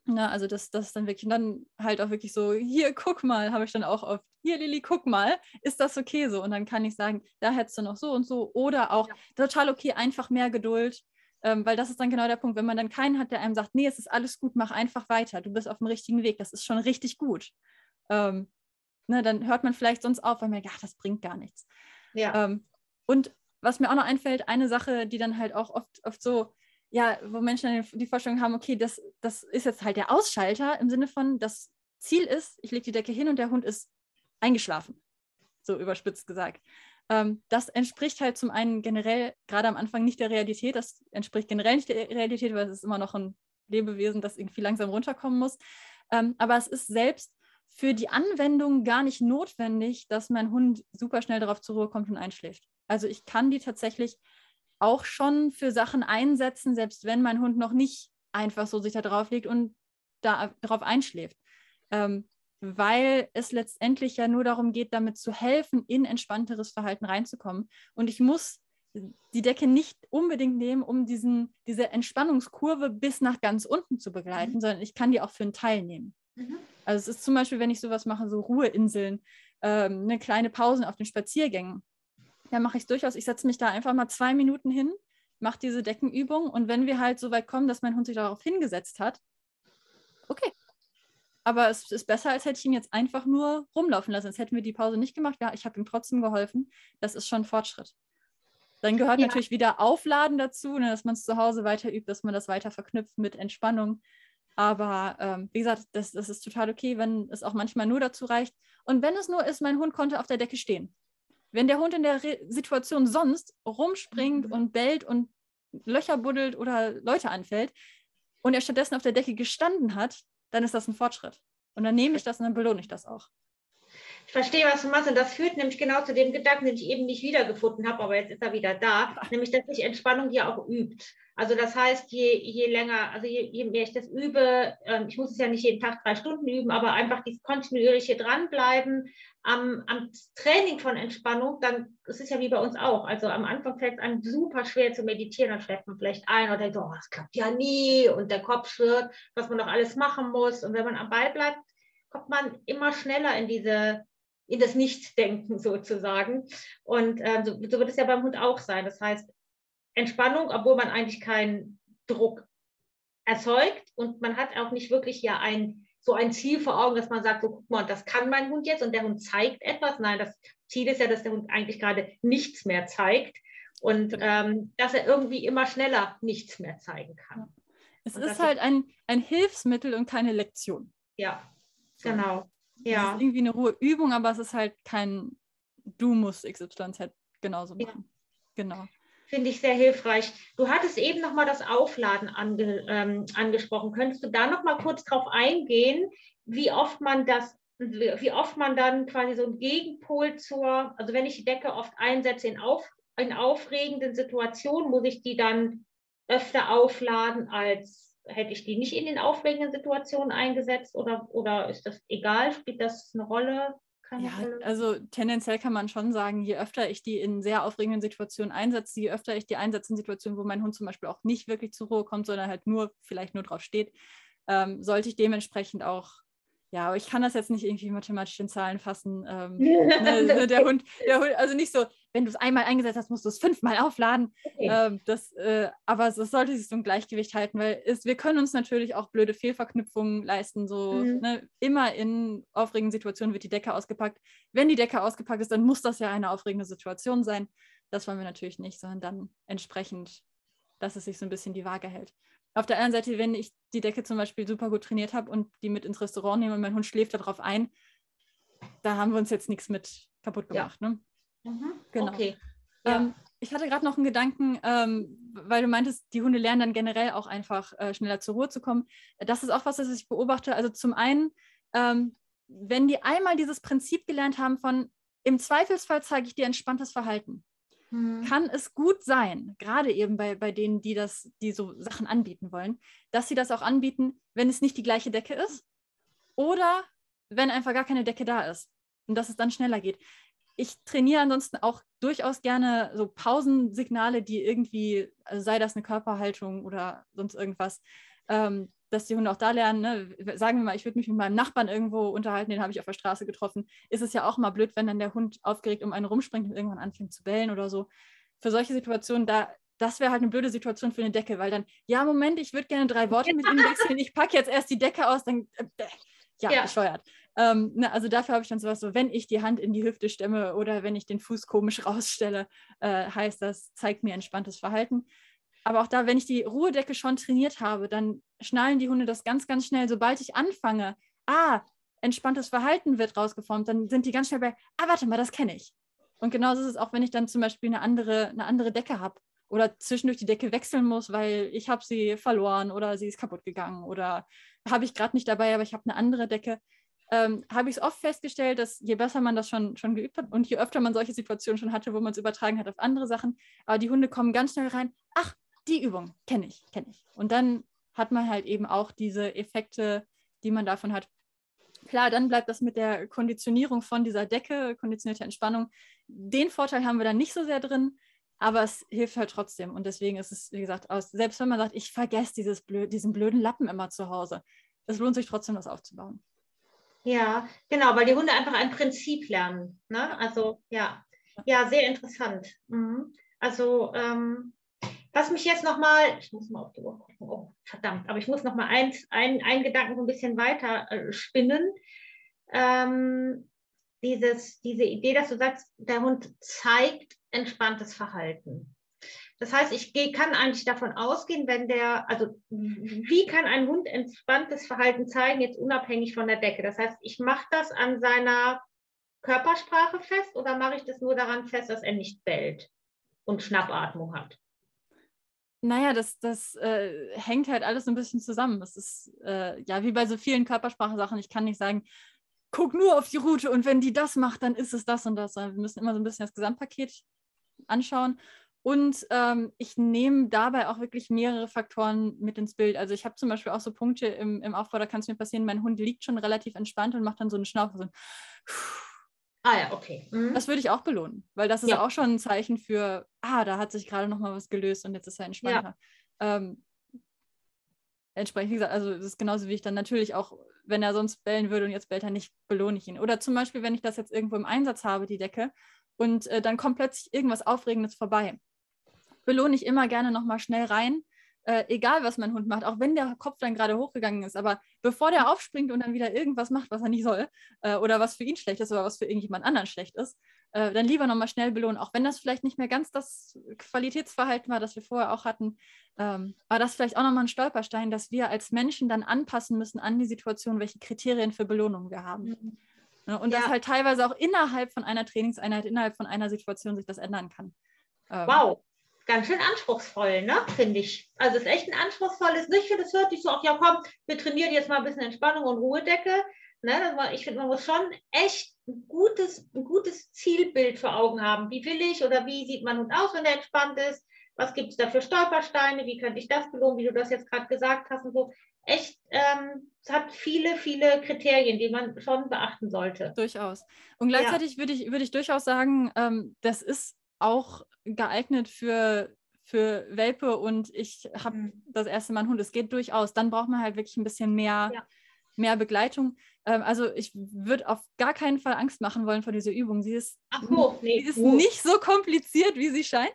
na, also das, das ist dann wirklich, und dann halt auch wirklich so, hier, guck mal, habe ich dann auch oft, hier, Lilly, guck mal, ist das okay so? Und dann kann ich sagen, da hättest du noch so und so oder auch ja. total okay, einfach mehr Geduld. Ähm, weil das ist dann genau der Punkt, wenn man dann keinen hat, der einem sagt, nee, es ist alles gut, mach einfach weiter, du bist auf dem richtigen Weg, das ist schon richtig gut. Ähm, ne, dann hört man vielleicht sonst auf, weil man denkt, ach, das bringt gar nichts. Ja. Ähm, und was mir auch noch einfällt, eine Sache, die dann halt auch oft, oft so, ja, wo Menschen die Vorstellung haben, okay, das, das ist jetzt halt der Ausschalter im Sinne von, das Ziel ist, ich lege die Decke hin und der Hund ist eingeschlafen, so überspitzt gesagt. Ähm, das entspricht halt zum einen generell, gerade am Anfang nicht der Realität, das entspricht generell nicht der Realität, weil es ist immer noch ein Lebewesen, das irgendwie langsam runterkommen muss. Ähm, aber es ist selbst für die Anwendung gar nicht notwendig, dass mein Hund super schnell darauf zur Ruhe kommt und einschläft. Also ich kann die tatsächlich auch schon für Sachen einsetzen, selbst wenn mein Hund noch nicht einfach so sich da drauf legt und da darauf einschläft. Ähm, weil es letztendlich ja nur darum geht, damit zu helfen, in entspannteres Verhalten reinzukommen. Und ich muss die Decke nicht unbedingt nehmen, um diesen, diese Entspannungskurve bis nach ganz unten zu begleiten, mhm. sondern ich kann die auch für einen Teil nehmen. Mhm. Also es ist zum Beispiel, wenn ich sowas mache, so Ruheinseln, ähm, eine kleine Pausen auf den Spaziergängen. Da mache ich es durchaus. Ich setze mich da einfach mal zwei Minuten hin, mache diese Deckenübung und wenn wir halt so weit kommen, dass mein Hund sich darauf hingesetzt hat, okay. Aber es ist besser, als hätte ich ihn jetzt einfach nur rumlaufen lassen. Jetzt hätten wir die Pause nicht gemacht. Ja, ich habe ihm trotzdem geholfen. Das ist schon Fortschritt. Dann gehört ja. natürlich wieder Aufladen dazu, ne, dass man es zu Hause weiter übt, dass man das weiter verknüpft mit Entspannung. Aber ähm, wie gesagt, das, das ist total okay, wenn es auch manchmal nur dazu reicht. Und wenn es nur ist, mein Hund konnte auf der Decke stehen. Wenn der Hund in der Re Situation sonst rumspringt mhm. und bellt und Löcher buddelt oder Leute anfällt und er stattdessen auf der Decke gestanden hat, dann ist das ein Fortschritt. Und dann nehme ich das und dann belohne ich das auch. Ich verstehe, was du machst. Und das führt nämlich genau zu dem Gedanken, den ich eben nicht wiedergefunden habe, aber jetzt ist er wieder da, nämlich, dass sich Entspannung ja auch übt. Also das heißt, je, je länger, also je, je mehr ich das übe, äh, ich muss es ja nicht jeden Tag drei Stunden üben, aber einfach dieses kontinuierliche dranbleiben am, am Training von Entspannung, dann, das ist ja wie bei uns auch. Also am Anfang fällt es einem super schwer zu meditieren, dann schläft man vielleicht ein oder denkt, oh, das klappt ja nie und der Kopf schwirrt, was man noch alles machen muss. Und wenn man am Ball bleibt, kommt man immer schneller in diese in das Nichtdenken sozusagen. Und äh, so, so, wird es ja beim Hund auch sein. Das heißt, Entspannung, obwohl man eigentlich keinen Druck erzeugt und man hat auch nicht wirklich ja ein so ein Ziel vor Augen, dass man sagt, so guck mal, das kann mein Hund jetzt und der Hund zeigt etwas. Nein, das Ziel ist ja, dass der Hund eigentlich gerade nichts mehr zeigt und ähm, dass er irgendwie immer schneller nichts mehr zeigen kann. Es und ist halt ein, ein Hilfsmittel und keine Lektion. Ja, genau. Ja. Es ist irgendwie eine hohe Übung, aber es ist halt kein, du musst XYZ genauso machen. Ja. Genau. Finde ich sehr hilfreich. Du hattest eben nochmal das Aufladen ange, ähm, angesprochen. Könntest du da nochmal kurz drauf eingehen, wie oft man das wie oft man dann quasi so einen Gegenpol zur, also wenn ich die Decke oft einsetze in, auf, in aufregenden Situationen, muss ich die dann öfter aufladen, als hätte ich die nicht in den aufregenden Situationen eingesetzt oder, oder ist das egal? Spielt das eine Rolle? ja, also tendenziell kann man schon sagen, je öfter ich die in sehr aufregenden Situationen einsetze, je öfter ich die einsetze in Situationen, wo mein Hund zum Beispiel auch nicht wirklich zur Ruhe kommt, sondern halt nur, vielleicht nur drauf steht, ähm, sollte ich dementsprechend auch ja, aber ich kann das jetzt nicht irgendwie mathematisch in Zahlen fassen. Ähm, ne, der, Hund, der Hund, also nicht so, wenn du es einmal eingesetzt hast, musst du es fünfmal aufladen. Okay. Ähm, das, äh, aber es sollte sich so ein Gleichgewicht halten, weil es, wir können uns natürlich auch blöde Fehlverknüpfungen leisten. So mhm. ne, immer in aufregenden Situationen wird die Decke ausgepackt. Wenn die Decke ausgepackt ist, dann muss das ja eine aufregende Situation sein. Das wollen wir natürlich nicht, sondern dann entsprechend, dass es sich so ein bisschen die Waage hält. Auf der anderen Seite, wenn ich die Decke zum Beispiel super gut trainiert habe und die mit ins Restaurant nehme und mein Hund schläft darauf ein, da haben wir uns jetzt nichts mit kaputt gemacht. Ja. Ne? Mhm. Genau. Okay. Ja. Ähm, ich hatte gerade noch einen Gedanken, ähm, weil du meintest, die Hunde lernen dann generell auch einfach äh, schneller zur Ruhe zu kommen. Das ist auch was, das ich beobachte. Also zum einen, ähm, wenn die einmal dieses Prinzip gelernt haben von im Zweifelsfall zeige ich dir entspanntes Verhalten, Mhm. kann es gut sein, gerade eben bei, bei denen, die das, die so Sachen anbieten wollen, dass sie das auch anbieten, wenn es nicht die gleiche Decke ist oder wenn einfach gar keine Decke da ist und dass es dann schneller geht. Ich trainiere ansonsten auch durchaus gerne so Pausensignale, die irgendwie, also sei das eine Körperhaltung oder sonst irgendwas, ähm, dass die Hunde auch da lernen, ne? sagen wir mal, ich würde mich mit meinem Nachbarn irgendwo unterhalten, den habe ich auf der Straße getroffen, ist es ja auch mal blöd, wenn dann der Hund aufgeregt um einen rumspringt und irgendwann anfängt zu bellen oder so. Für solche Situationen, da, das wäre halt eine blöde Situation für eine Decke, weil dann, ja, Moment, ich würde gerne drei Worte mit ihm wechseln, ich packe jetzt erst die Decke aus, dann, äh, ja, ja, bescheuert. Ähm, ne, also dafür habe ich dann sowas so, wenn ich die Hand in die Hüfte stemme oder wenn ich den Fuß komisch rausstelle, äh, heißt das, zeigt mir entspanntes Verhalten. Aber auch da, wenn ich die Ruhedecke schon trainiert habe, dann schnallen die Hunde das ganz, ganz schnell. Sobald ich anfange, ah, entspanntes Verhalten wird rausgeformt, dann sind die ganz schnell bei, ah, warte mal, das kenne ich. Und genauso ist es auch, wenn ich dann zum Beispiel eine andere, eine andere Decke habe oder zwischendurch die Decke wechseln muss, weil ich habe sie verloren oder sie ist kaputt gegangen oder habe ich gerade nicht dabei, aber ich habe eine andere Decke. Ähm, habe ich es oft festgestellt, dass je besser man das schon, schon geübt hat und je öfter man solche Situationen schon hatte, wo man es übertragen hat auf andere Sachen, aber die Hunde kommen ganz schnell rein, ach, die Übung kenne ich, kenne ich. Und dann hat man halt eben auch diese Effekte, die man davon hat. Klar, dann bleibt das mit der Konditionierung von dieser Decke, konditionierte Entspannung. Den Vorteil haben wir dann nicht so sehr drin, aber es hilft halt trotzdem. Und deswegen ist es, wie gesagt, aus, selbst wenn man sagt, ich vergesse dieses blöd, diesen blöden Lappen immer zu Hause, es lohnt sich trotzdem, das aufzubauen. Ja, genau, weil die Hunde einfach ein Prinzip lernen. Ne? Also ja, ja, sehr interessant. Mhm. Also ähm, was mich jetzt nochmal, ich muss mal auf die Uhr gucken, oh, verdammt, aber ich muss nochmal ein, ein, ein Gedanken so ein bisschen weiter äh, spinnen. Ähm, dieses, diese Idee, dass du sagst, der Hund zeigt entspanntes Verhalten. Das heißt, ich geh, kann eigentlich davon ausgehen, wenn der, also wie kann ein Hund entspanntes Verhalten zeigen, jetzt unabhängig von der Decke? Das heißt, ich mache das an seiner Körpersprache fest oder mache ich das nur daran fest, dass er nicht bellt und Schnappatmung hat? Naja, das, das äh, hängt halt alles ein bisschen zusammen. Es ist äh, ja wie bei so vielen Körpersprache-Sachen. Ich kann nicht sagen, guck nur auf die Route und wenn die das macht, dann ist es das und das. Wir müssen immer so ein bisschen das Gesamtpaket anschauen. Und ähm, ich nehme dabei auch wirklich mehrere Faktoren mit ins Bild. Also ich habe zum Beispiel auch so Punkte im, im Aufbau, da kann es mir passieren, mein Hund liegt schon relativ entspannt und macht dann so eine Schnaufe, so ein Ah ja, okay. Mhm. Das würde ich auch belohnen, weil das ist ja. auch schon ein Zeichen für, ah, da hat sich gerade noch mal was gelöst und jetzt ist er entspannter. Ja. Ähm, entsprechend, wie gesagt, also das ist genauso wie ich dann natürlich auch, wenn er sonst bellen würde und jetzt bellt er nicht, belohne ich ihn. Oder zum Beispiel, wenn ich das jetzt irgendwo im Einsatz habe, die Decke, und äh, dann kommt plötzlich irgendwas Aufregendes vorbei, belohne ich immer gerne noch mal schnell rein äh, egal was mein Hund macht, auch wenn der Kopf dann gerade hochgegangen ist, aber bevor der aufspringt und dann wieder irgendwas macht, was er nicht soll, äh, oder was für ihn schlecht ist oder was für irgendjemand anderen schlecht ist, äh, dann lieber nochmal schnell belohnen, auch wenn das vielleicht nicht mehr ganz das Qualitätsverhalten war, das wir vorher auch hatten. Ähm, aber das ist vielleicht auch nochmal ein Stolperstein, dass wir als Menschen dann anpassen müssen an die Situation, welche Kriterien für Belohnung wir haben. Mhm. Ja, und ja. dass halt teilweise auch innerhalb von einer Trainingseinheit, innerhalb von einer Situation sich das ändern kann. Ähm, wow, ganz schön anspruchsvoll, ne? finde ich. Also es ist echt ein anspruchsvolles, nicht für das hört sich so auf, ja komm, wir trainieren jetzt mal ein bisschen Entspannung und Ruhedecke, Ne? Ich finde, man muss schon echt ein gutes, ein gutes Zielbild vor Augen haben. Wie will ich oder wie sieht mein Hund aus, wenn er entspannt ist? Was gibt es da für Stolpersteine? Wie könnte ich das belohnen, wie du das jetzt gerade gesagt hast und so. Echt, ähm, es hat viele, viele Kriterien, die man schon beachten sollte. Durchaus. Und gleichzeitig ja. würde ich, würd ich durchaus sagen, ähm, das ist auch geeignet für für Welpe und ich habe mhm. das erste Mal einen Hund. Es geht durchaus. Dann braucht man halt wirklich ein bisschen mehr, ja. mehr Begleitung. Ähm, also ich würde auf gar keinen Fall Angst machen wollen vor dieser Übung. Sie ist, oh, nee. sie ist oh. nicht so kompliziert, wie sie scheint.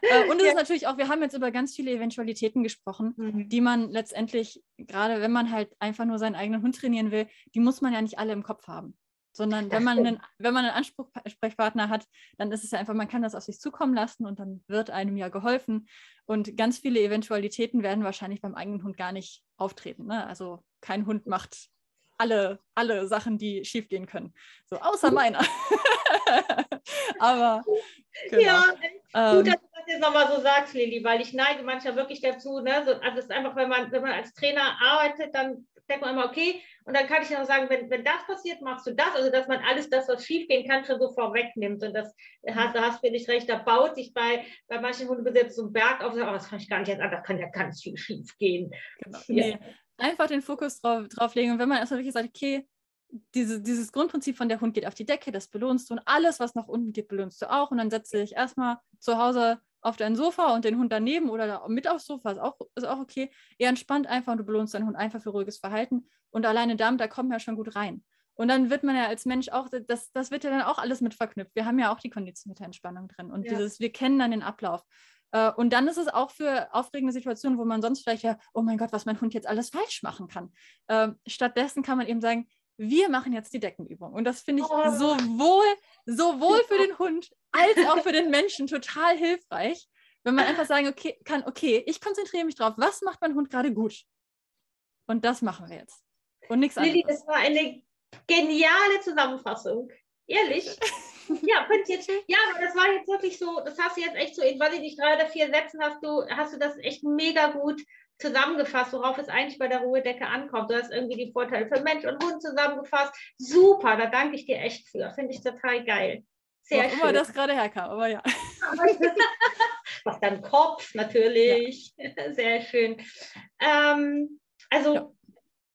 Äh, und es ja. ist natürlich auch, wir haben jetzt über ganz viele Eventualitäten gesprochen, mhm. die man letztendlich, gerade wenn man halt einfach nur seinen eigenen Hund trainieren will, die muss man ja nicht alle im Kopf haben sondern wenn man, einen, wenn man einen Ansprechpartner hat, dann ist es ja einfach, man kann das auf sich zukommen lassen und dann wird einem ja geholfen. Und ganz viele Eventualitäten werden wahrscheinlich beim eigenen Hund gar nicht auftreten. Ne? Also kein Hund macht alle, alle Sachen, die schiefgehen können. So, außer meiner. Aber genau. ja, ähm, gut, dass du das jetzt nochmal so sagst, Lilly, weil ich neige manchmal wirklich dazu, ne? So, also es ist einfach, wenn man, wenn man als Trainer arbeitet, dann denkt man immer, okay, und dann kann ich noch sagen, wenn, wenn das passiert, machst du das. Also, dass man alles das, was schiefgehen kann, schon so vorwegnimmt. Und das hast, da hast du nicht recht, da baut sich bei, bei manchen Hundebesitzern so ein Berg auf, oh, das kann ich gar nicht jetzt an, da kann ja ganz viel schief gehen. Genau. Ja. Nee. Einfach den Fokus drauf, drauf legen. Und wenn man erstmal wirklich sagt, okay, diese, dieses Grundprinzip von der Hund geht auf die Decke, das belohnst du und alles, was nach unten geht, belohnst du auch. Und dann setze dich erstmal zu Hause auf dein Sofa und den Hund daneben oder mit aufs Sofa ist auch, ist auch okay. Eher entspannt einfach und du belohnst deinen Hund einfach für ruhiges Verhalten. Und alleine damit, da kommt man ja schon gut rein. Und dann wird man ja als Mensch auch, das, das wird ja dann auch alles mit verknüpft. Wir haben ja auch die konditionierte Entspannung drin und ja. dieses, wir kennen dann den Ablauf. Äh, und dann ist es auch für aufregende Situationen, wo man sonst vielleicht ja, oh mein Gott, was mein Hund jetzt alles falsch machen kann. Ähm, stattdessen kann man eben sagen, wir machen jetzt die Deckenübung. Und das finde ich oh. sowohl, sowohl für den Hund als auch für den Menschen total hilfreich, wenn man einfach sagen okay, kann, okay, ich konzentriere mich drauf, was macht mein Hund gerade gut? Und das machen wir jetzt. Und nichts anderes. Lili, das war eine geniale Zusammenfassung. Ehrlich. ja, jetzt, ja, aber das war jetzt wirklich so, das hast du jetzt echt so in, weiß ich nicht, drei oder vier Sätzen hast du, hast du das echt mega gut zusammengefasst, worauf es eigentlich bei der Ruhedecke ankommt. Du hast irgendwie die Vorteile für Mensch und Hund zusammengefasst. Super, da danke ich dir echt für. Finde ich total geil. Sehr Wo schön. immer das gerade herkam, aber ja. Was dann Kopf, natürlich. Ja. Sehr schön. Ähm, also, ja.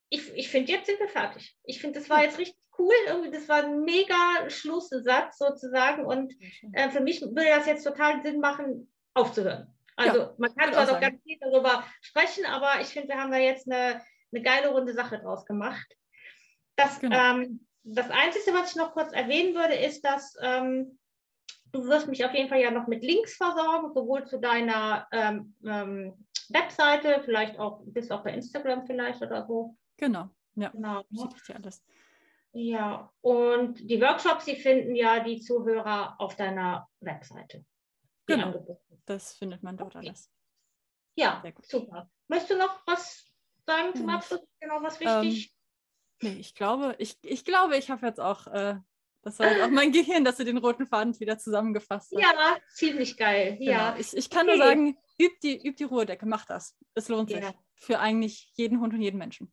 ich, ich finde, jetzt sind wir fertig. Ich finde, das war jetzt richtig cool. Irgendwie, das war ein mega Schlusssatz sozusagen. Und äh, für mich würde das jetzt total Sinn machen, aufzuhören. Also ja, man kann zwar noch ganz viel darüber sprechen, aber ich finde, wir haben da jetzt eine, eine geile runde Sache draus gemacht. Das, genau. ähm, das Einzige, was ich noch kurz erwähnen würde, ist, dass ähm, du wirst mich auf jeden Fall ja noch mit Links versorgen, sowohl zu deiner ähm, ähm Webseite, vielleicht auch bis auch bei Instagram vielleicht oder so. Genau, ja. Genau. Schicke ich alles. Ja, und die Workshops, die finden ja die Zuhörer auf deiner Webseite. Genau. Das findet man dort okay. alles. Ja, super. Möchtest du noch was sagen zum Abschluss? Genau, was wichtig? Ähm, nee, ich glaube, ich, ich glaube, ich habe jetzt auch, äh, das war jetzt auch mein Gehirn, dass du den roten Faden wieder zusammengefasst hast. Ja, ziemlich geil. Genau. Ja. Ich, ich kann okay. nur sagen, üb die, üb die Ruhedecke, mach das. Es lohnt sich. Ja. Für eigentlich jeden Hund und jeden Menschen.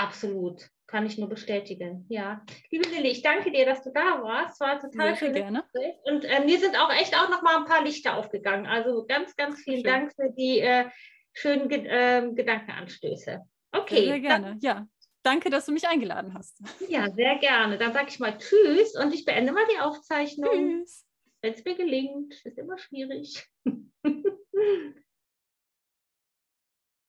Absolut. Kann ich nur bestätigen. Ja. Liebe Lilly, ich danke dir, dass du da warst. War total schön. Gerne. Und äh, mir sind auch echt auch noch mal ein paar Lichter aufgegangen. Also ganz, ganz vielen schön. Dank für die äh, schönen Ge äh, Gedankenanstöße. Okay. Sehr, sehr gerne. Dann, ja. Danke, dass du mich eingeladen hast. Ja, sehr gerne. Dann sage ich mal Tschüss und ich beende mal die Aufzeichnung. Tschüss. Wenn es mir gelingt, ist immer schwierig.